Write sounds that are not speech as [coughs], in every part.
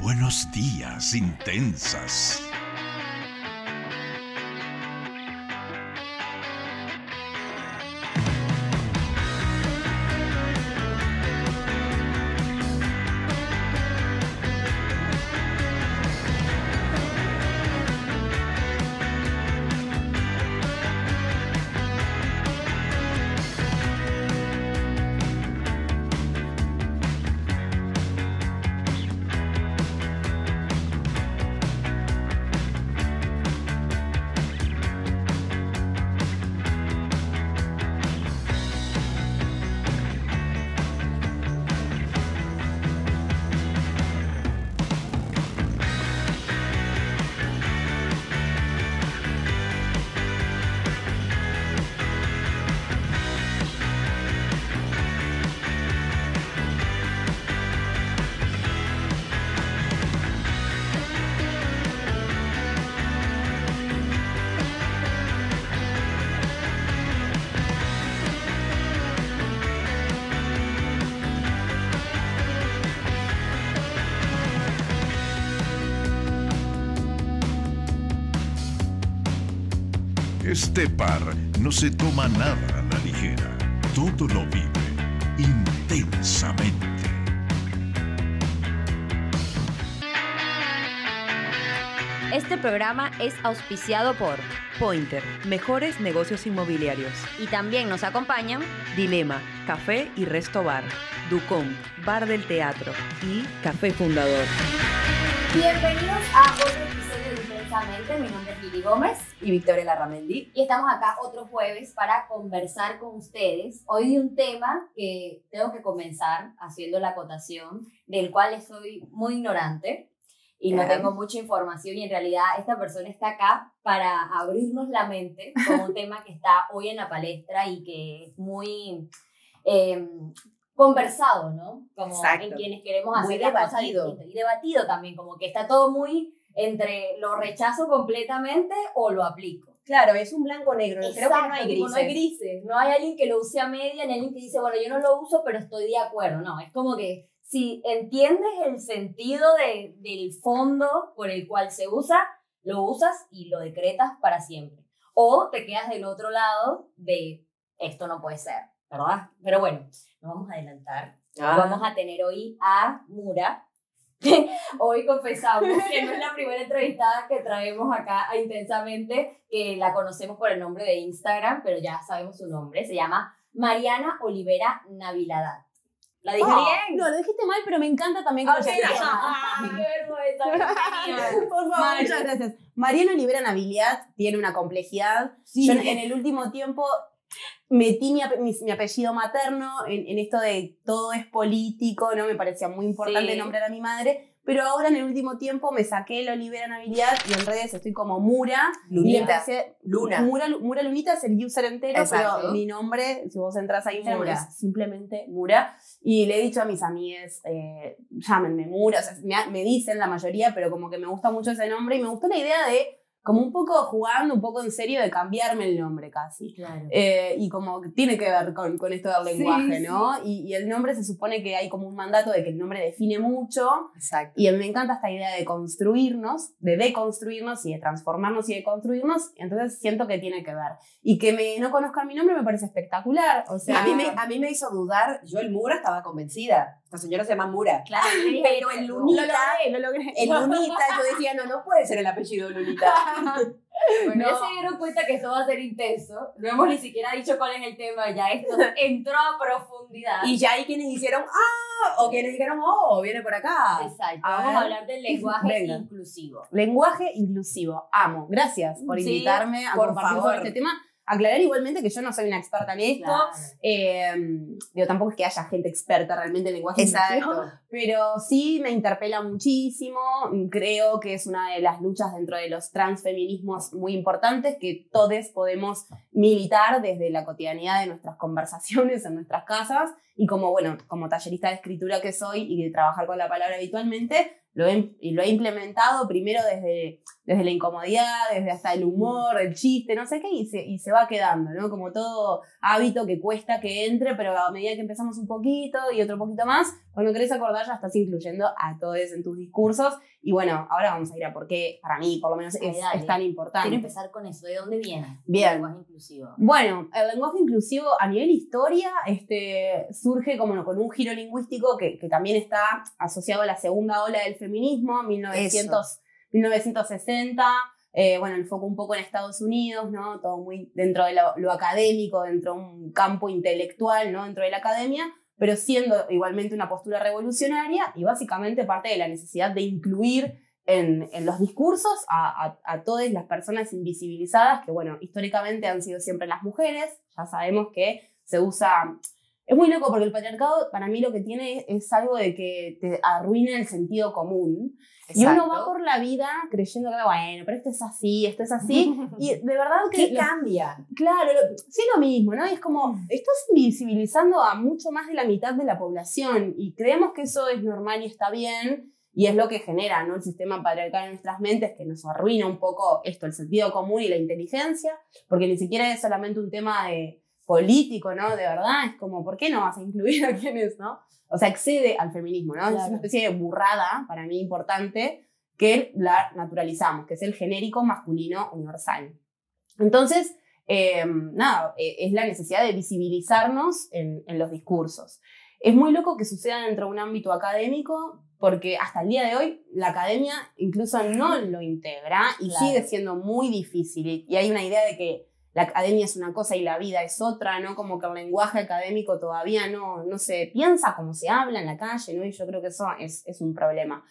Buenos días, intensas. Este par no se toma nada a la ligera. Todo lo vive intensamente. Este programa es auspiciado por Pointer, mejores negocios inmobiliarios. y también nos acompañan Dilema, Café y Resto Bar. Ducom, Bar del Teatro. Y Café Fundador. Bienvenidos a otro episodio de Intensamente. Mi nombre es Lili Gómez y Victoria Larramendi. y estamos acá otro jueves para conversar con ustedes. Hoy de un tema que tengo que comenzar haciendo la acotación, del cual soy muy ignorante y no tengo mucha información y en realidad esta persona está acá para abrirnos la mente con un [laughs] tema que está hoy en la palestra y que es muy eh, conversado, ¿no? Como Exacto. en quienes queremos Muy hacer las cosas debatido. Y debatido también, como que está todo muy entre lo rechazo completamente o lo aplico. Claro, es un blanco-negro. Creo que no hay tipo, grises. no hay grises. No hay alguien que lo use a media, ni alguien que dice, bueno, yo no lo uso, pero estoy de acuerdo. No, es como que si entiendes el sentido de- del fondo por el cual se usa, lo usas y lo decretas para siempre. O te quedas del otro lado de esto no puede ser, ¿verdad? Pero bueno, no vamos a adelantar. Ah. Vamos a tener hoy a Mura. [laughs] hoy confesamos que no es la primera entrevistada que traemos acá a Intensamente, que la conocemos por el nombre de Instagram, pero ya sabemos su nombre. Se llama Mariana Olivera Naviladad. ¿La dije Ah, bien? No, lo dijiste mal, pero me encanta también que Ah, lo sí. Ah. Por favor, muchas gracias. Mariana Olivera Nabilidad tiene una complejidad. Yo en el último tiempo metí mi, mi- mi apellido materno en, en esto de todo es político, ¿no? Me parecía muy importante Sí. nombrar a mi madre. Pero ahora en el último tiempo me saqué la Olivera Nabilidad y en redes estoy como Mura. Lunita. empecé- Luna. Mura, Mura Lunita es el user entero, Exacto. pero mi nombre, si vos entras a Instagram, Mura. es simplemente Mura. Y le he dicho a mis amigues, eh, llámenme Mura, o sea, me, me dicen la mayoría, pero como que me gusta mucho ese nombre y me gustó la idea de, como un poco jugando, un poco en serio, de cambiarme el nombre casi. Claro. Eh, y como tiene que ver con, con esto del lenguaje, sí. ¿no? Y, y el nombre se supone que hay como un mandato de que el nombre define mucho. Exacto. Y a mí me encanta esta idea de construirnos, de deconstruirnos y de transformarnos y de construirnos. Entonces siento que tiene que ver. Y que me, no conozcan mi nombre me parece espectacular. O sea, A mí, me, a mí me hizo dudar, yo el Mura estaba convencida. Esta señora se llama Mura. Claro, Pero el Lunita, lo logré. el Lunita, yo decía, no, no puede ser el apellido Lunita. [laughs] Bueno, ya No. se dieron cuenta que esto va a ser intenso. No hemos ni siquiera dicho cuál es el tema, ya esto [laughs] entró a profundidad. Y ya hay quienes hicieron, ah, o quienes dijeron, oh, viene por acá. Exacto, A vamos ver. a hablar del lenguaje Venga. inclusivo. Lenguaje inclusivo. Amo. Gracias por Sí, invitarme a por compartir favor. sobre este tema. Aclarar igualmente que yo no soy una experta en esto. Claro. Eh, digo, tampoco es que haya gente experta realmente en lenguaje Exacto. pero sí me interpela muchísimo. Creo que es una de las luchas dentro de los transfeminismos muy importantes que todos podemos militar desde la cotidianidad de nuestras conversaciones en nuestras casas y como, bueno, como tallerista de escritura que soy y de trabajar con la palabra habitualmente, lo he, y lo he implementado primero desde desde la incomodidad, desde hasta el humor, el chiste, no sé qué, y se, y se va quedando, ¿no? Como todo hábito que cuesta que entre, pero a medida que empezamos un poquito y otro poquito más, cuando querés acordar ya estás incluyendo a todos en tus discursos. Y bueno, ahora vamos a ir a por qué, para mí, por lo menos, Ay, es, dale. es tan importante. Quiero empezar con eso. ¿De dónde viene? Bien. El lenguaje inclusivo. Bueno, el lenguaje inclusivo a nivel historia este, surge como con un giro lingüístico que, que también está asociado a la segunda ola del feminismo, 1900, 1960. eh, bueno, el foco un poco en Estados Unidos, ¿no? Todo muy dentro de lo, lo académico, dentro de un campo intelectual, ¿no? Dentro de la academia, pero siendo igualmente una postura revolucionaria y básicamente parte de la necesidad de incluir en, en los discursos a, a- a todas las personas invisibilizadas, que bueno, históricamente han sido siempre las mujeres, ya sabemos que se usa... Es muy loco porque el patriarcado para mí lo que tiene es algo de que te arruina el sentido común. Y uno va por la vida creyendo que, bueno, pero esto es así, esto es así. Y [laughs] de verdad que... ¿Qué lo- cambia? Claro, lo- sí lo mismo, ¿no? Y es como, estás invisibilizando a mucho más de la mitad de la población y creemos que eso es normal y está bien y es lo que genera, ¿no? El sistema patriarcal en nuestras mentes que nos arruina un poco esto, el sentido común y la inteligencia, porque ni siquiera es solamente un tema de político, ¿no? De verdad, es como, ¿por qué no vas a incluir a quienes, ¿no? O sea, excede al feminismo, ¿no? Es Claro. una especie de burrada, para mí importante, que la naturalizamos, que es el genérico masculino universal. Entonces, eh, nada, eh, es la necesidad de visibilizarnos en, en los discursos. Es muy loco que suceda dentro de un ámbito académico, porque hasta el día de hoy la academia incluso no lo integra y Claro. sigue siendo muy difícil. Y hay una idea de que la academia es una cosa y la vida es otra, ¿no? Como que el lenguaje académico todavía no, no se piensa como se habla en la calle, ¿no? Y yo creo que eso es, es un problema.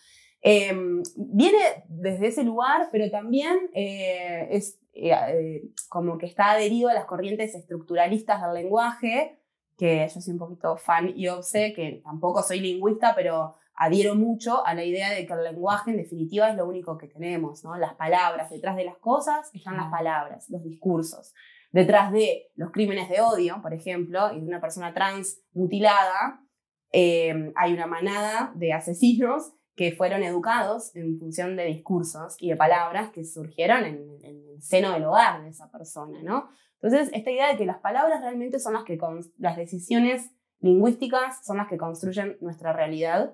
Eh, viene desde ese lugar, pero también eh, es eh, eh, como que está adherido a las corrientes estructuralistas del lenguaje, que yo soy un poquito fan y obse, que tampoco soy lingüista, pero adhiero mucho a la idea de que el lenguaje en definitiva es lo único que tenemos, ¿no? Las palabras, detrás de las cosas están las palabras, los discursos. Detrás de los crímenes de odio, por ejemplo, y de una persona trans mutilada, eh, hay una manada de asesinos que fueron educados en función de discursos y de palabras que surgieron en, en el seno del hogar de esa persona, ¿no? Entonces, esta idea de que las palabras realmente son las que, las decisiones lingüísticas son las que construyen nuestra realidad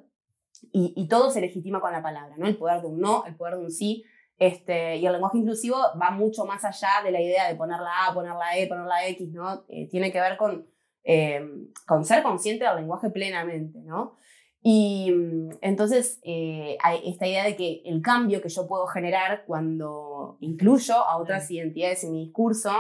y, y todo se legitima con la palabra, ¿no? El poder de un no, el poder de un sí, este, y el lenguaje inclusivo va mucho más allá de la idea de poner la A, poner la E, poner la X, ¿no? Eh, tiene que ver con, eh, con ser consciente del lenguaje plenamente, ¿no? Y mm, entonces eh, hay esta idea de que el cambio que yo puedo generar cuando incluyo a otras identidades en mi discurso,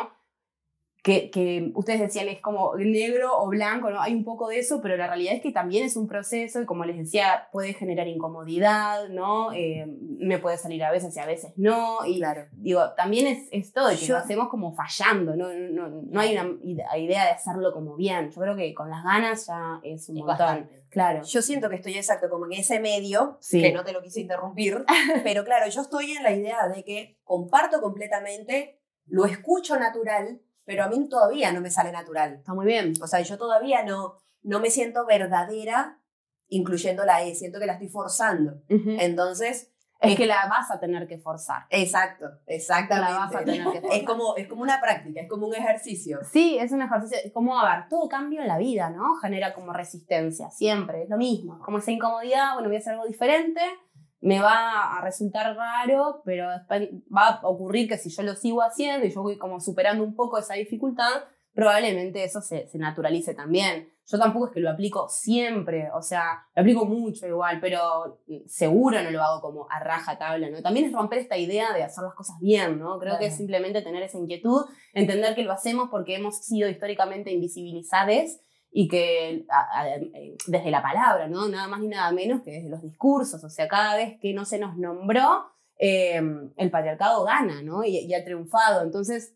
que, que ustedes decían es como negro o blanco, ¿no? Hay un poco de eso, pero la realidad es que también es un proceso y como les decía, puede generar incomodidad, ¿no? Eh, me puede salir a veces y a veces no. Y Claro. digo, también es esto de que Yo- lo hacemos como fallando, no, no, no hay una ide- idea de hacerlo como bien. Yo creo que con las ganas ya es un Es montón. bastante. Claro. Yo siento que estoy exacto como en ese medio, Sí. que no te lo quise interrumpir, [laughs] pero claro, yo estoy en la idea de que comparto completamente, lo escucho natural, pero a mí todavía no me sale natural. Está muy bien. O sea, yo todavía no, no me siento verdadera incluyendo la E, siento que la estoy forzando. Ujú. Entonces, es que la vas a tener que forzar. exacto, exactamente. La vas a tener que forzar. es, como, es como una práctica, es como un ejercicio. Sí, es un ejercicio, es como, a ver, todo cambio en la vida, ¿no? Genera como resistencia, siempre, es lo mismo. Como esa incomodidad, bueno, voy a hacer algo diferente, me va a resultar raro, pero después va a ocurrir que si yo lo sigo haciendo y yo voy como superando un poco esa dificultad, probablemente eso se, se naturalice también. Yo tampoco es que lo aplico siempre, o sea, lo aplico mucho igual, pero seguro no lo hago como a raja tabla, ¿no? También es romper esta idea de hacer las cosas bien, ¿no? Creo que es simplemente tener esa inquietud entender que lo hacemos porque hemos sido históricamente invisibilizadas y que a- a- eh, desde la palabra, ¿no? Nada más ni nada menos que desde los discursos, o sea, cada vez que no se nos nombró, eh, el patriarcado gana, ¿no? Y, y ha triunfado. Entonces,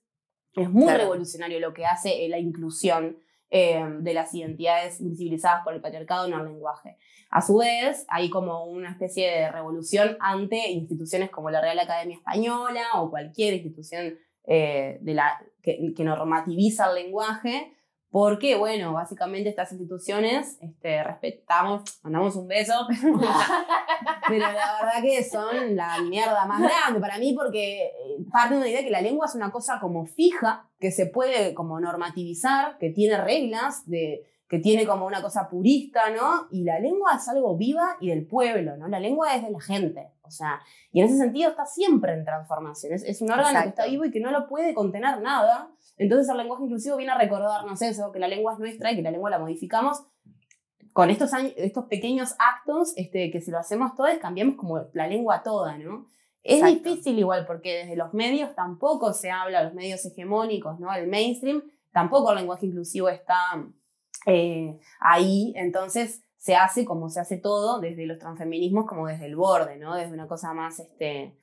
es muy Claro. revolucionario lo que hace eh, la inclusión eh, de las identidades invisibilizadas por el patriarcado en el lenguaje. A su vez, hay como una especie de revolución ante instituciones como la Real Academia Española o cualquier institución eh, de la, que, que normativiza el lenguaje, porque, bueno, básicamente estas instituciones este, respetamos, mandamos un beso, [laughs] pero la verdad que son la mierda más grande para mí porque eh, parte de una idea de que la lengua es una cosa como fija, que se puede como normativizar, que tiene reglas, de, que tiene como una cosa purista, ¿no? Y la lengua es algo viva y del pueblo, ¿no? La lengua es de la gente, o sea, y en ese sentido está siempre en transformación, es, es un órgano que Exacto. está vivo y que no lo puede contener nada. Entonces el lenguaje inclusivo viene a recordarnos eso, que la lengua es nuestra y que la lengua la modificamos con estos, años, estos pequeños actos este, que si lo hacemos todos, cambiamos como la lengua toda, ¿no? Es Exacto. difícil igual porque desde los medios tampoco se habla, los medios hegemónicos, ¿no? El mainstream, tampoco el lenguaje inclusivo está eh, ahí, entonces se hace como se hace todo desde los transfeminismos, como desde el borde, ¿no? Desde una cosa más este,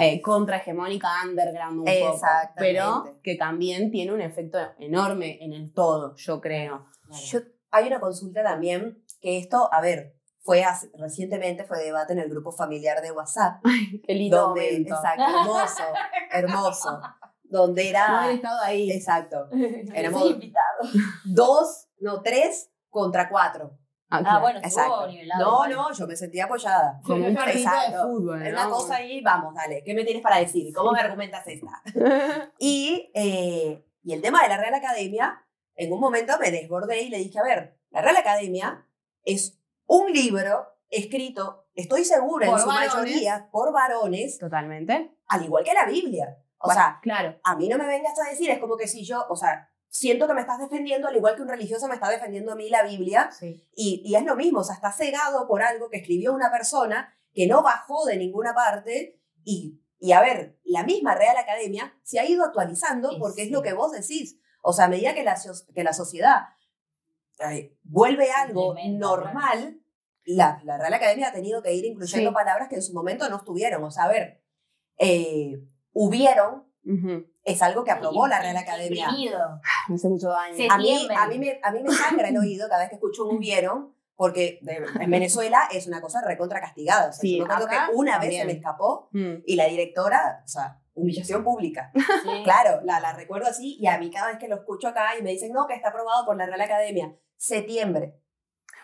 eh, contrahegemónica, underground un poco, pero que también tiene un efecto enorme en el todo, yo creo. Yo, hay una consulta también, que esto, a ver, fue hace- recientemente fue debate en el grupo familiar de WhatsApp, [laughs] Qué lindo donde, momento. exacto, hermoso, hermoso, donde No era, haber estado ahí. exacto, [laughs] éramos invitado. dos, no, tres contra cuatro. Ah, Ah, bueno, Exacto. estuvo nivelado. No, igual. no, yo me sentía apoyada. [laughs] Como un partido de Exacto. fútbol. Es ¿no? una cosa ahí, vamos, dale, ¿qué me tienes para decir? ¿Cómo me argumentas esta? [laughs] Y, eh, y el tema de la Real Academia, en un momento me desbordé y le dije, a ver, la Real Academia es un libro escrito, estoy segura Por en su varones. mayoría, por varones, Totalmente. al igual que la Biblia. O Bueno, sea, claro. a mí no me vengas a decir, es como que si yo, o sea, siento que me estás defendiendo al igual que un religioso me está defendiendo a mí la Biblia, Sí. y, y es lo mismo, o sea, está cegado por algo que escribió una persona que no bajó de ninguna parte y, y a ver, la misma Real Academia se ha ido actualizando Sí, porque es lo que vos decís. O sea, a medida que la, que la sociedad eh, vuelve algo normal, la, la Real Academia ha tenido que ir incluyendo palabras que en su momento no estuvieron. O sea, a ver, eh, hubieron. Es algo que aprobó la Real Academia. imprimido. Me hace mucho daño. A mí, a, mí me, a mí me sangra el oído cada vez que escucho un hubieron, porque en Venezuela es una cosa recontra castigada. O sea, Sí, yo me acuerdo acá que una vez se también. me escapó Mm. y la directora, o sea, humillación pública. Sí. Claro, la, la recuerdo así y a mí cada vez que lo escucho acá y me dicen, no, que está aprobado por la Real Academia. Septiembre.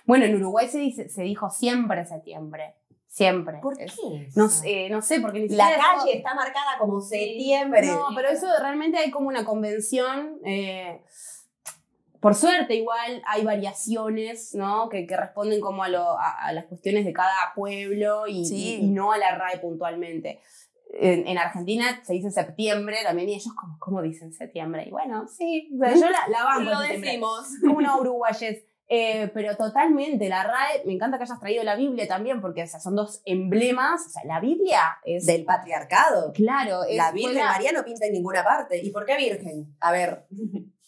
Bueno, en Uruguay se, dice, se dijo siempre septiembre. Siempre. ¿Por qué? Eso? No sé, no sé, porque ni La eso- calle está marcada como septiembre. No, pero eso realmente hay como una convención. eh, por suerte, igual hay variaciones, ¿no? Que, que responden como a, lo- a- a las cuestiones de cada pueblo y, Sí. y- y no a la RAE puntualmente. En, en Argentina se dice septiembre también y ellos, como, ¿cómo dicen septiembre? Y bueno, sí, o sea, yo la, la banco. Lo decimos. Una uruguayes. Eh, pero totalmente, la RAE, me encanta que hayas traído la Biblia también, porque o sea, son dos emblemas. O sea, la Biblia es. Del patriarcado. claro, es, La Virgen la- María no pinta en ninguna parte. ¿Y por qué Virgen? A ver. [laughs]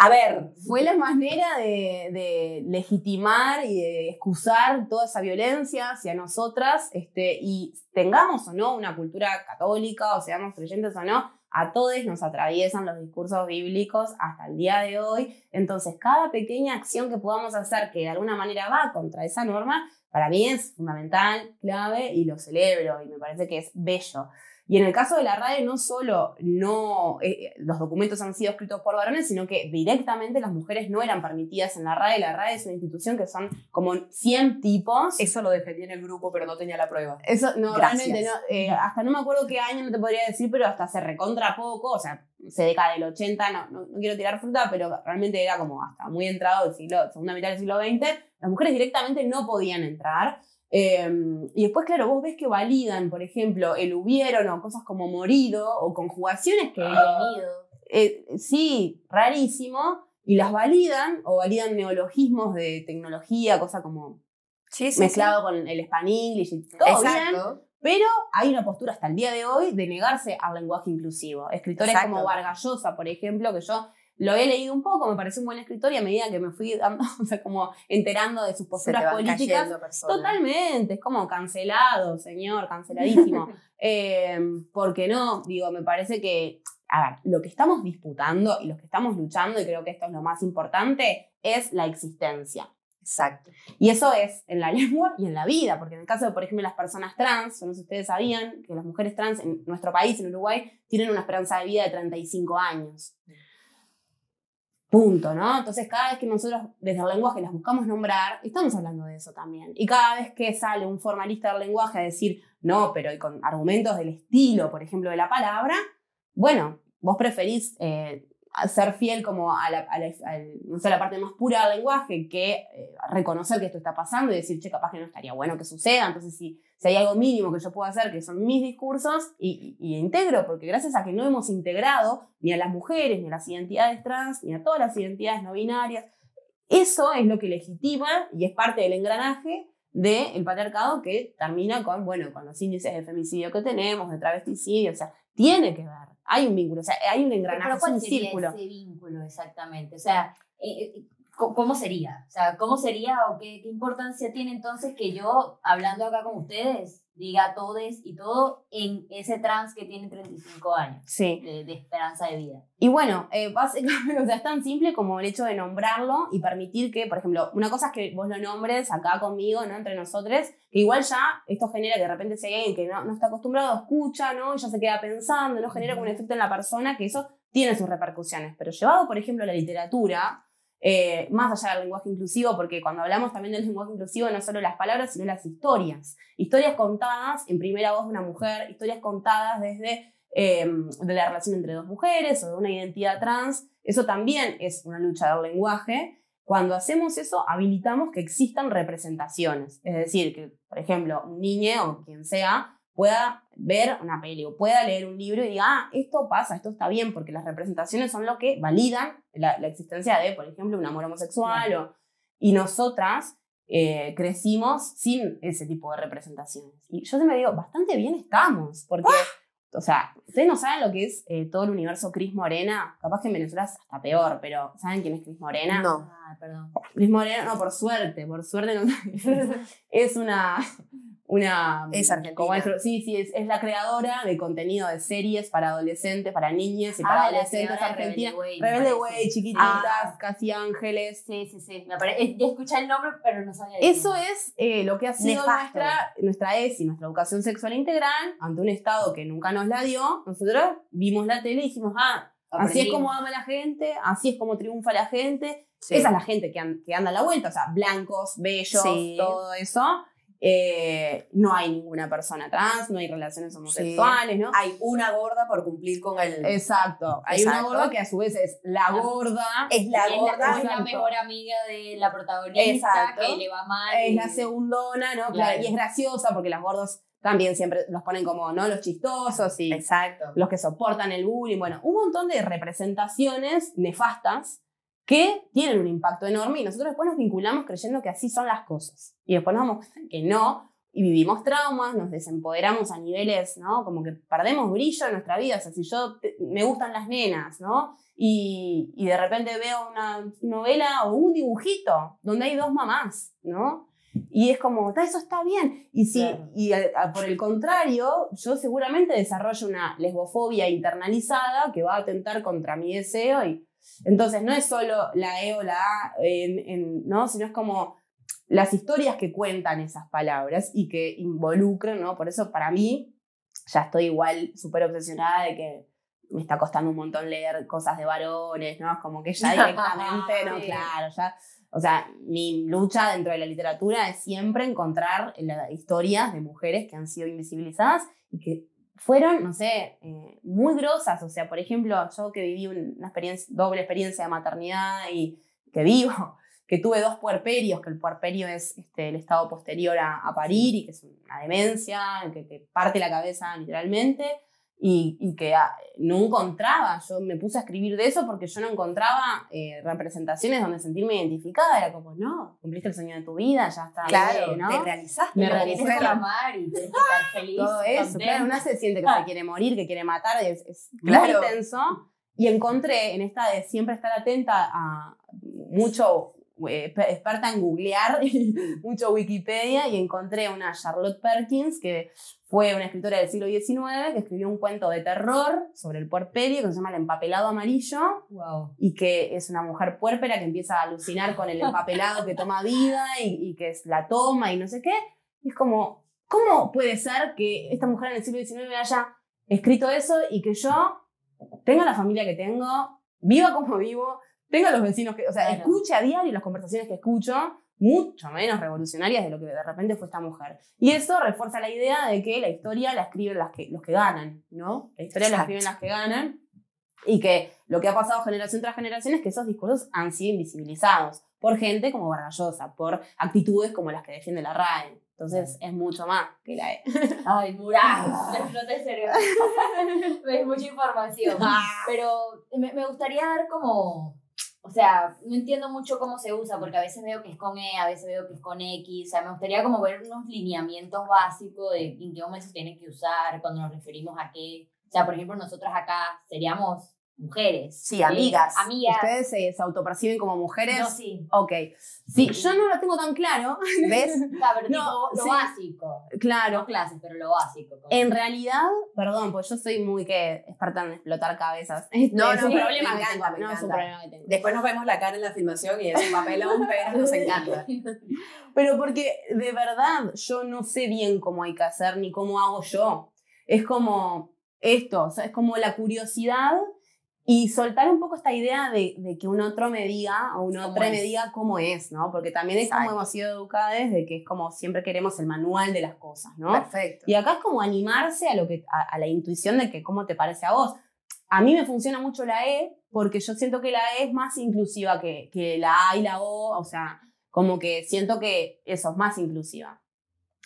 A ver. fue la manera de, de legitimar y de excusar toda esa violencia hacia nosotras, este, y tengamos o no una cultura católica, o seamos creyentes o no, a todos nos atraviesan los discursos bíblicos hasta el día de hoy. Entonces, cada pequeña acción que podamos hacer que de alguna manera va contra esa norma, para mí es fundamental, clave, y lo celebro, y me parece que es bello. Y en el caso de la RAE, no solo no, eh, los documentos han sido escritos por varones, sino que directamente las mujeres no eran permitidas en la RAE. La RAE es una institución que son como 100 tipos. Eso lo defendí en el grupo, pero no tenía la prueba. Eso, no, Gracias. realmente no. eh, hasta no me acuerdo qué año, no te podría decir, pero hasta se recontra poco, o sea, se década del 80, no, no, no quiero tirar fruta, pero realmente era como hasta muy entrado el siglo, segunda mitad del siglo XX, las mujeres directamente no podían entrar. Eh, y después, claro, vos ves que validan, por ejemplo, el hubieron o cosas como morido o conjugaciones que Bienvenido. eh, sí, rarísimo, y las validan o validan neologismos de tecnología, cosa como Sí, mezclado con el Spanglish y todo bien, Exacto. pero hay una postura hasta el día de hoy de negarse al lenguaje inclusivo. Escritores Exacto. como Vargas Llosa, por ejemplo, que yo lo he leído un poco, me pareció un buen escritor y a medida que me fui dando, [laughs] o sea, como enterando de sus posturas políticas. Totalmente, es como cancelado, señor, canceladísimo. [laughs] Eh, porque no, digo, me parece que, a ver, lo que estamos disputando y lo que estamos luchando, y creo que esto es lo más importante, es la existencia. Exacto. Y eso es en la [laughs] lengua y en la vida, porque en el caso de, por ejemplo, las personas trans, no sé si ustedes sabían que las mujeres trans en nuestro país, en Uruguay, tienen una esperanza de vida de 35 años. Punto, ¿no? Entonces, cada vez que nosotros desde el lenguaje las buscamos nombrar, estamos hablando de eso también. Y cada vez que sale un formalista del lenguaje a decir, no, pero y con argumentos del estilo, por ejemplo, de la palabra, bueno, vos preferís eh, ser fiel como a la, parte más pura del lenguaje que eh, reconocer que esto está pasando y decir, che, capaz que no estaría bueno que suceda. Entonces, si, si hay algo mínimo que yo puedo hacer, que son mis discursos, y integro, porque gracias a que no hemos integrado ni a las mujeres, ni a las identidades trans, ni a todas las identidades no binarias, eso es lo que legitima y es parte del engranaje del patriarcado que termina con, bueno, con los índices de femicidio que tenemos, de travesticidio, o sea, tiene que ver, hay un vínculo, o sea, hay un engranaje, Pero es ¿cuál un sería círculo. ese vínculo exactamente? O sea, eh, eh, ¿cómo sería? O sea, ¿cómo sería o qué, qué importancia tiene entonces que yo, hablando acá con ustedes, diga todes y todo en ese trans que tiene 35 años Sí. de, de esperanza de vida? Y bueno, eh, básicamente, [laughs] o sea, es tan simple como el hecho de nombrarlo y permitir que, por ejemplo, una cosa es que vos lo nombres acá conmigo, ¿no? Entre nosotros, que igual ya esto genera que de repente si alguien que no, no está acostumbrado, escucha, ¿no? Y ya se queda pensando, ¿no? Genera como un efecto en la persona que eso tiene sus repercusiones. Pero llevado, por ejemplo, a la literatura, eh, más allá del lenguaje inclusivo, porque cuando hablamos también del lenguaje inclusivo, no solo las palabras, sino las historias. Historias contadas en primera voz de una mujer, historias contadas desde de la relación entre dos mujeres o de una identidad trans. Eso también es una lucha del lenguaje. Cuando hacemos eso, habilitamos que existan representaciones. Es decir, que, por ejemplo, un niño o quien sea pueda ver una peli o pueda leer un libro y diga, ah, esto pasa, esto está bien, porque las representaciones son lo que validan la, la existencia de, por ejemplo, un amor homosexual. o- y nosotras eh, crecimos sin ese tipo de representaciones. Y yo me digo, bastante bien estamos, porque, o sea, ustedes no saben lo que es eh, todo el universo Cris Morena, capaz que en Venezuela es hasta peor, pero ¿saben quién es Cris Morena? No. Ah, perdón. Cris Morena, no, por suerte, por suerte no. [laughs] es una. una Es argentina. como es- sí, sí, es, es la creadora de contenido de series para adolescentes, para niñas y para Ah, la adolescentes argentinas. Rebelde Way, chiquititas, Ah. casi ángeles. Sí, sí, sí. Me escuché el nombre, pero no sabía. Eso es eh, lo que ha sido Nefasto. nuestra, nuestra ESI, nuestra educación sexual integral, ante un Estado que nunca nos la dio. Nosotros vimos la tele y dijimos, ah, así es como ama la gente, así es como triunfa la gente. Sí. Esa es la gente que, an- que anda a la vuelta, o sea, blancos, bellos, Sí. todo eso. Eh, no hay ninguna persona trans, no hay relaciones homosexuales, ¿no? Hay una gorda por cumplir con el. Exacto. Hay una gorda que a su vez es la gorda. es la es gorda. la, es la mejor amiga de la protagonista Exacto. que le va mal. es y- la segundona, ¿no? Claro. Y es graciosa porque las gordos también siempre los ponen como, ¿no? Los chistosos y Exacto. los que soportan el bullying. Bueno, un montón de representaciones nefastas que tienen un impacto enorme y nosotros después nos vinculamos creyendo que así son las cosas. Y después nos damos cuenta que no, y vivimos traumas, nos desempoderamos a niveles, ¿no? Como que perdemos brillo en nuestra vida. O sea, si yo te- me gustan las nenas, ¿no? Y, y de repente veo una novela o un dibujito donde hay dos mamás, ¿no? Y es como, "Ta, eso está bien. Y, si, Claro. y a- a- por el contrario, yo seguramente desarrollo una lesbofobia internalizada que va a atentar contra mi deseo. Y, entonces, no es solo la E o la A, en- en- ¿no? sino es como las historias que cuentan esas palabras y que involucran, ¿no? Por eso, para mí, ya estoy igual súper obsesionada de que me está costando un montón leer cosas de varones, ¿no? Es como que ya [laughs] directamente, ¿no? Claro, ya. O sea, mi lucha dentro de la literatura es siempre encontrar la- historias de mujeres que han sido invisibilizadas y que fueron, no sé, eh, muy grosas. O sea, por ejemplo, yo que viví un- una experiencia, doble experiencia de maternidad y que vivo, [laughs] que tuve dos puerperios, que el puerperio es este, el estado posterior a, a parir y que es una demencia, que te parte la cabeza literalmente, y, y que ah, no encontraba, yo me puse a escribir de eso porque yo no encontraba eh, representaciones donde sentirme identificada, era como, no, cumpliste el sueño de tu vida, ya está. Claro, ¿no? te realizaste. Me mujer. amar y estar [laughs] feliz. todo eso, contenta. claro, una se siente que se quiere morir, que quiere matar, es, es Claro. muy intenso. Y encontré en esta de siempre estar atenta a mucho experta en googlear, [laughs] mucho Wikipedia, y encontré una Charlotte Perkins, que fue una escritora del siglo XIX, que escribió un cuento de terror sobre el puerperio, que se llama El empapelado amarillo, Wow. y que es una mujer puérpera que empieza a alucinar con el empapelado que toma vida y, y que es la toma y no sé qué. Y es como, ¿cómo puede ser que esta mujer en el siglo XIX haya escrito eso y que yo tenga la familia que tengo, viva como vivo, tenga los vecinos que, o sea, Claro. escuche a diario las conversaciones que escucho, mucho menos revolucionarias de lo que de repente fue esta mujer. Y eso refuerza la idea de que la historia la escriben las que, los que ganan, ¿no? La historia la escriben las que ganan y que lo que ha pasado generación tras generación es que esos discursos han sido invisibilizados por gente como Vargallosa, por actitudes como las que defiende la RAE. Entonces es mucho más que la E. [laughs] Ay, Mural, me explota el cerebro. [laughs] es mucha información. [laughs] Pero me, me gustaría dar como, o sea, no entiendo mucho cómo se usa, porque a veces veo que es con E, a veces veo que es con X. O sea, me gustaría como ver unos lineamientos básicos de en qué momento se tiene que usar, cuando nos referimos a qué. O sea, por ejemplo, nosotras acá seríamos mujeres. Sí, amigas. Amigas. ¿Ustedes se, se autoperciben como mujeres? No, sí. Ok. Sí, yo no lo tengo tan claro. ¿Ves? [laughs] O sea, pero No, tipo, lo sí. básico. claro. No clases, pero lo básico. En realidad, perdón, pues yo soy muy que experta en explotar cabezas. [laughs] Este No, es no, un me problema que encanta, tengo. me No, es un problema que tengo. Después nos vemos la cara en la filmación y es un papelón, pero nos encanta. [laughs] Pero porque de verdad yo no sé bien cómo hay que hacer ni cómo hago yo. Es como esto, o sea, es como la curiosidad y soltar un poco esta idea de, de que un otro me diga o un ¿Cómo otro me diga cómo es, ¿no? Porque también es como hemos sido educadas de que es como siempre queremos el manual de las cosas, ¿no? Perfecto. Y acá es como animarse a, lo que, a, a la intuición de que cómo te parece a vos. A mí me funciona mucho la E porque yo siento que la E es más inclusiva que, que la A y la O, o sea, como que siento que eso es más inclusiva.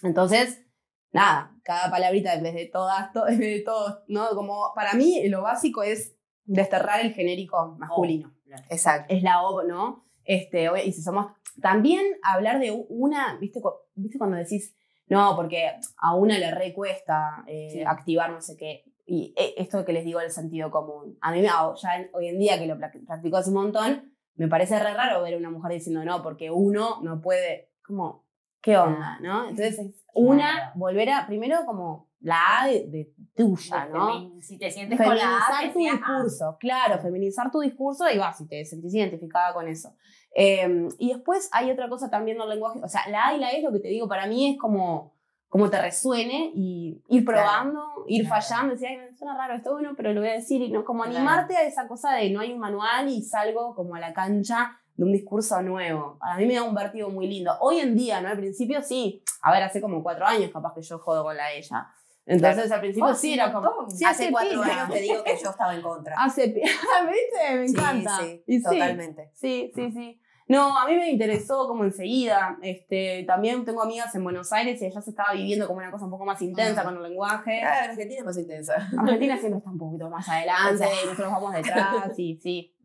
Entonces, nada, cada palabrita en vez de todas, to- [laughs] en vez de todos, ¿no? Como para mí lo básico es desterrar el genérico masculino Exacto. es la O, ¿no? Este, y si somos. También hablar de una, ¿viste, ¿viste cuando decís, no, porque a una le recuesta eh, Sí. activar no sé qué? Y eh, esto que les digo del sentido común. A mí, me- a- ya en- hoy en día que lo prac- practico hace un montón, me parece re raro ver a una mujer diciendo, no, porque uno no puede. Como, ¿qué onda, no? Entonces, es una, volver a. Primero, como la A de, de tuya, De ¿no? Si te sientes con la feminizar tu discurso, claro, feminizar tu discurso y vas, si te sentís identificada con eso. Eh, y después hay otra cosa también del lenguaje, o sea, la A y la E es lo que te digo, para mí es como, como te resuene y ir Claro, probando, ir claro. fallando, decir, ay, me suena raro esto, bueno, pero lo voy a decir, y no, como Claro. animarte a esa cosa de no hay un manual y salgo como a la cancha de un discurso nuevo. A mí me da un vértigo muy lindo. Hoy en día, ¿no? Al principio sí, a ver, hace como cuatro años capaz que yo jodo con la ella. Entonces al principio Oh, sí sí, era como... sí, Hace cuatro años te digo que yo estaba en contra. [laughs] Hace, [laughs] ¿viste? Me Sí, encanta. sí, Y sí, totalmente. Sí, sí, sí. No, a mí me interesó como enseguida. Este, también tengo amigas en Buenos Aires y allá se estaba viviendo como una cosa un poco más intensa con el lenguaje. La Argentina es más intensa. [laughs] Argentina siempre está un poquito más adelante y nosotros vamos detrás sí.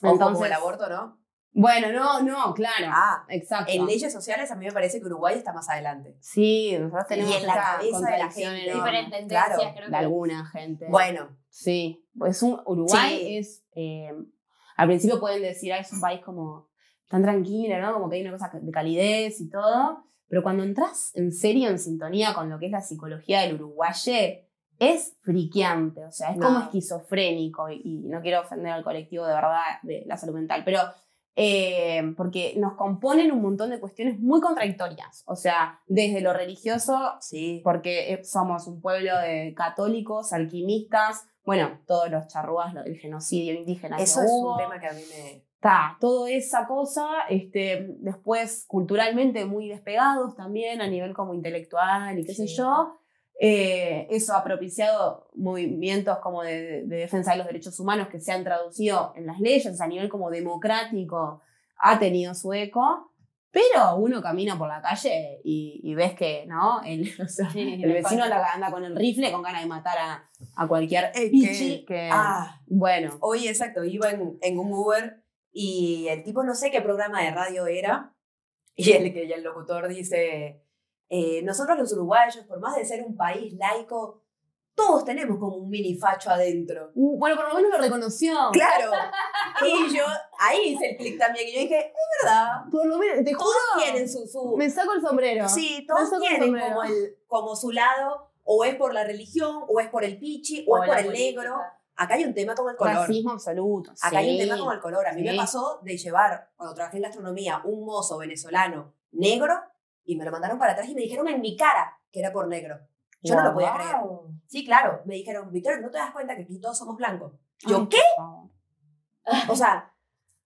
Como Entonces, el aborto, ¿no? Bueno, no, no, claro. Ah, Exacto. en leyes sociales a mí me parece que Uruguay está más adelante. Sí, nosotros tenemos y en la cabeza de la gente. Diferentes tendencias, Claro, creo de que. alguna gente. Bueno, Sí, pues un, Uruguay Sí. es, eh, al principio pueden decir, ah, es un país como tan tranquilo, ¿no? Como que hay una cosa de calidez y todo, pero cuando entras en serio en sintonía con lo que es la psicología del uruguayo, es friqueante, o sea, es como esquizofrénico y, y no quiero ofender al colectivo de verdad de la salud mental, pero eh, porque nos componen un montón de cuestiones muy contradictorias, o sea, desde lo religioso sí. porque eh, somos un pueblo de católicos, alquimistas, bueno, todos los charrúas, lo- el genocidio indígena. que Eso es hubo. un tema que a mí me... Está, toda esa cosa, este, después culturalmente muy despegados también a nivel como intelectual y qué sé Sí. yo. Eh, eso ha propiciado movimientos como de, de defensa de los derechos humanos que se han traducido en las leyes a nivel como democrático, ha tenido su eco, pero uno camina por la calle y, y ves que, ¿no? El, [laughs] o sea, Sí, el vecino anda, anda con el rifle con ganas de matar a, a cualquier Es pichi que- que, Ah, bueno, hoy exacto, iba en, en un Uber y el tipo no sé qué programa de radio era y el, que el locutor dice, eh, nosotros los uruguayos, por más de ser un país laico, todos tenemos como un mini facho adentro. Uh, bueno, por lo menos lo reconoció. Claro. [laughs] Y yo ahí hice el clic también y yo dije, es verdad, Por lo menos, te juro, todos tienen su... su me saco el sombrero. Sí, Me todos el tienen sombrero. como, el, como su lado, o es por la religión, o es por el pichi, o, es la por el política. negro. Acá hay un tema con el color. Racismo absoluto. Acá hay un tema con el color. A mí me sí. pasó de llevar, cuando trabajé en gastronomía, un mozo venezolano negro y me lo mandaron para atrás y me dijeron en mi cara que era por negro. Yo no lo podía creer. Wow. Sí, claro. Me dijeron, Victoria, ¿no te das cuenta que aquí todos somos blancos? Yo, ¿qué? O sea,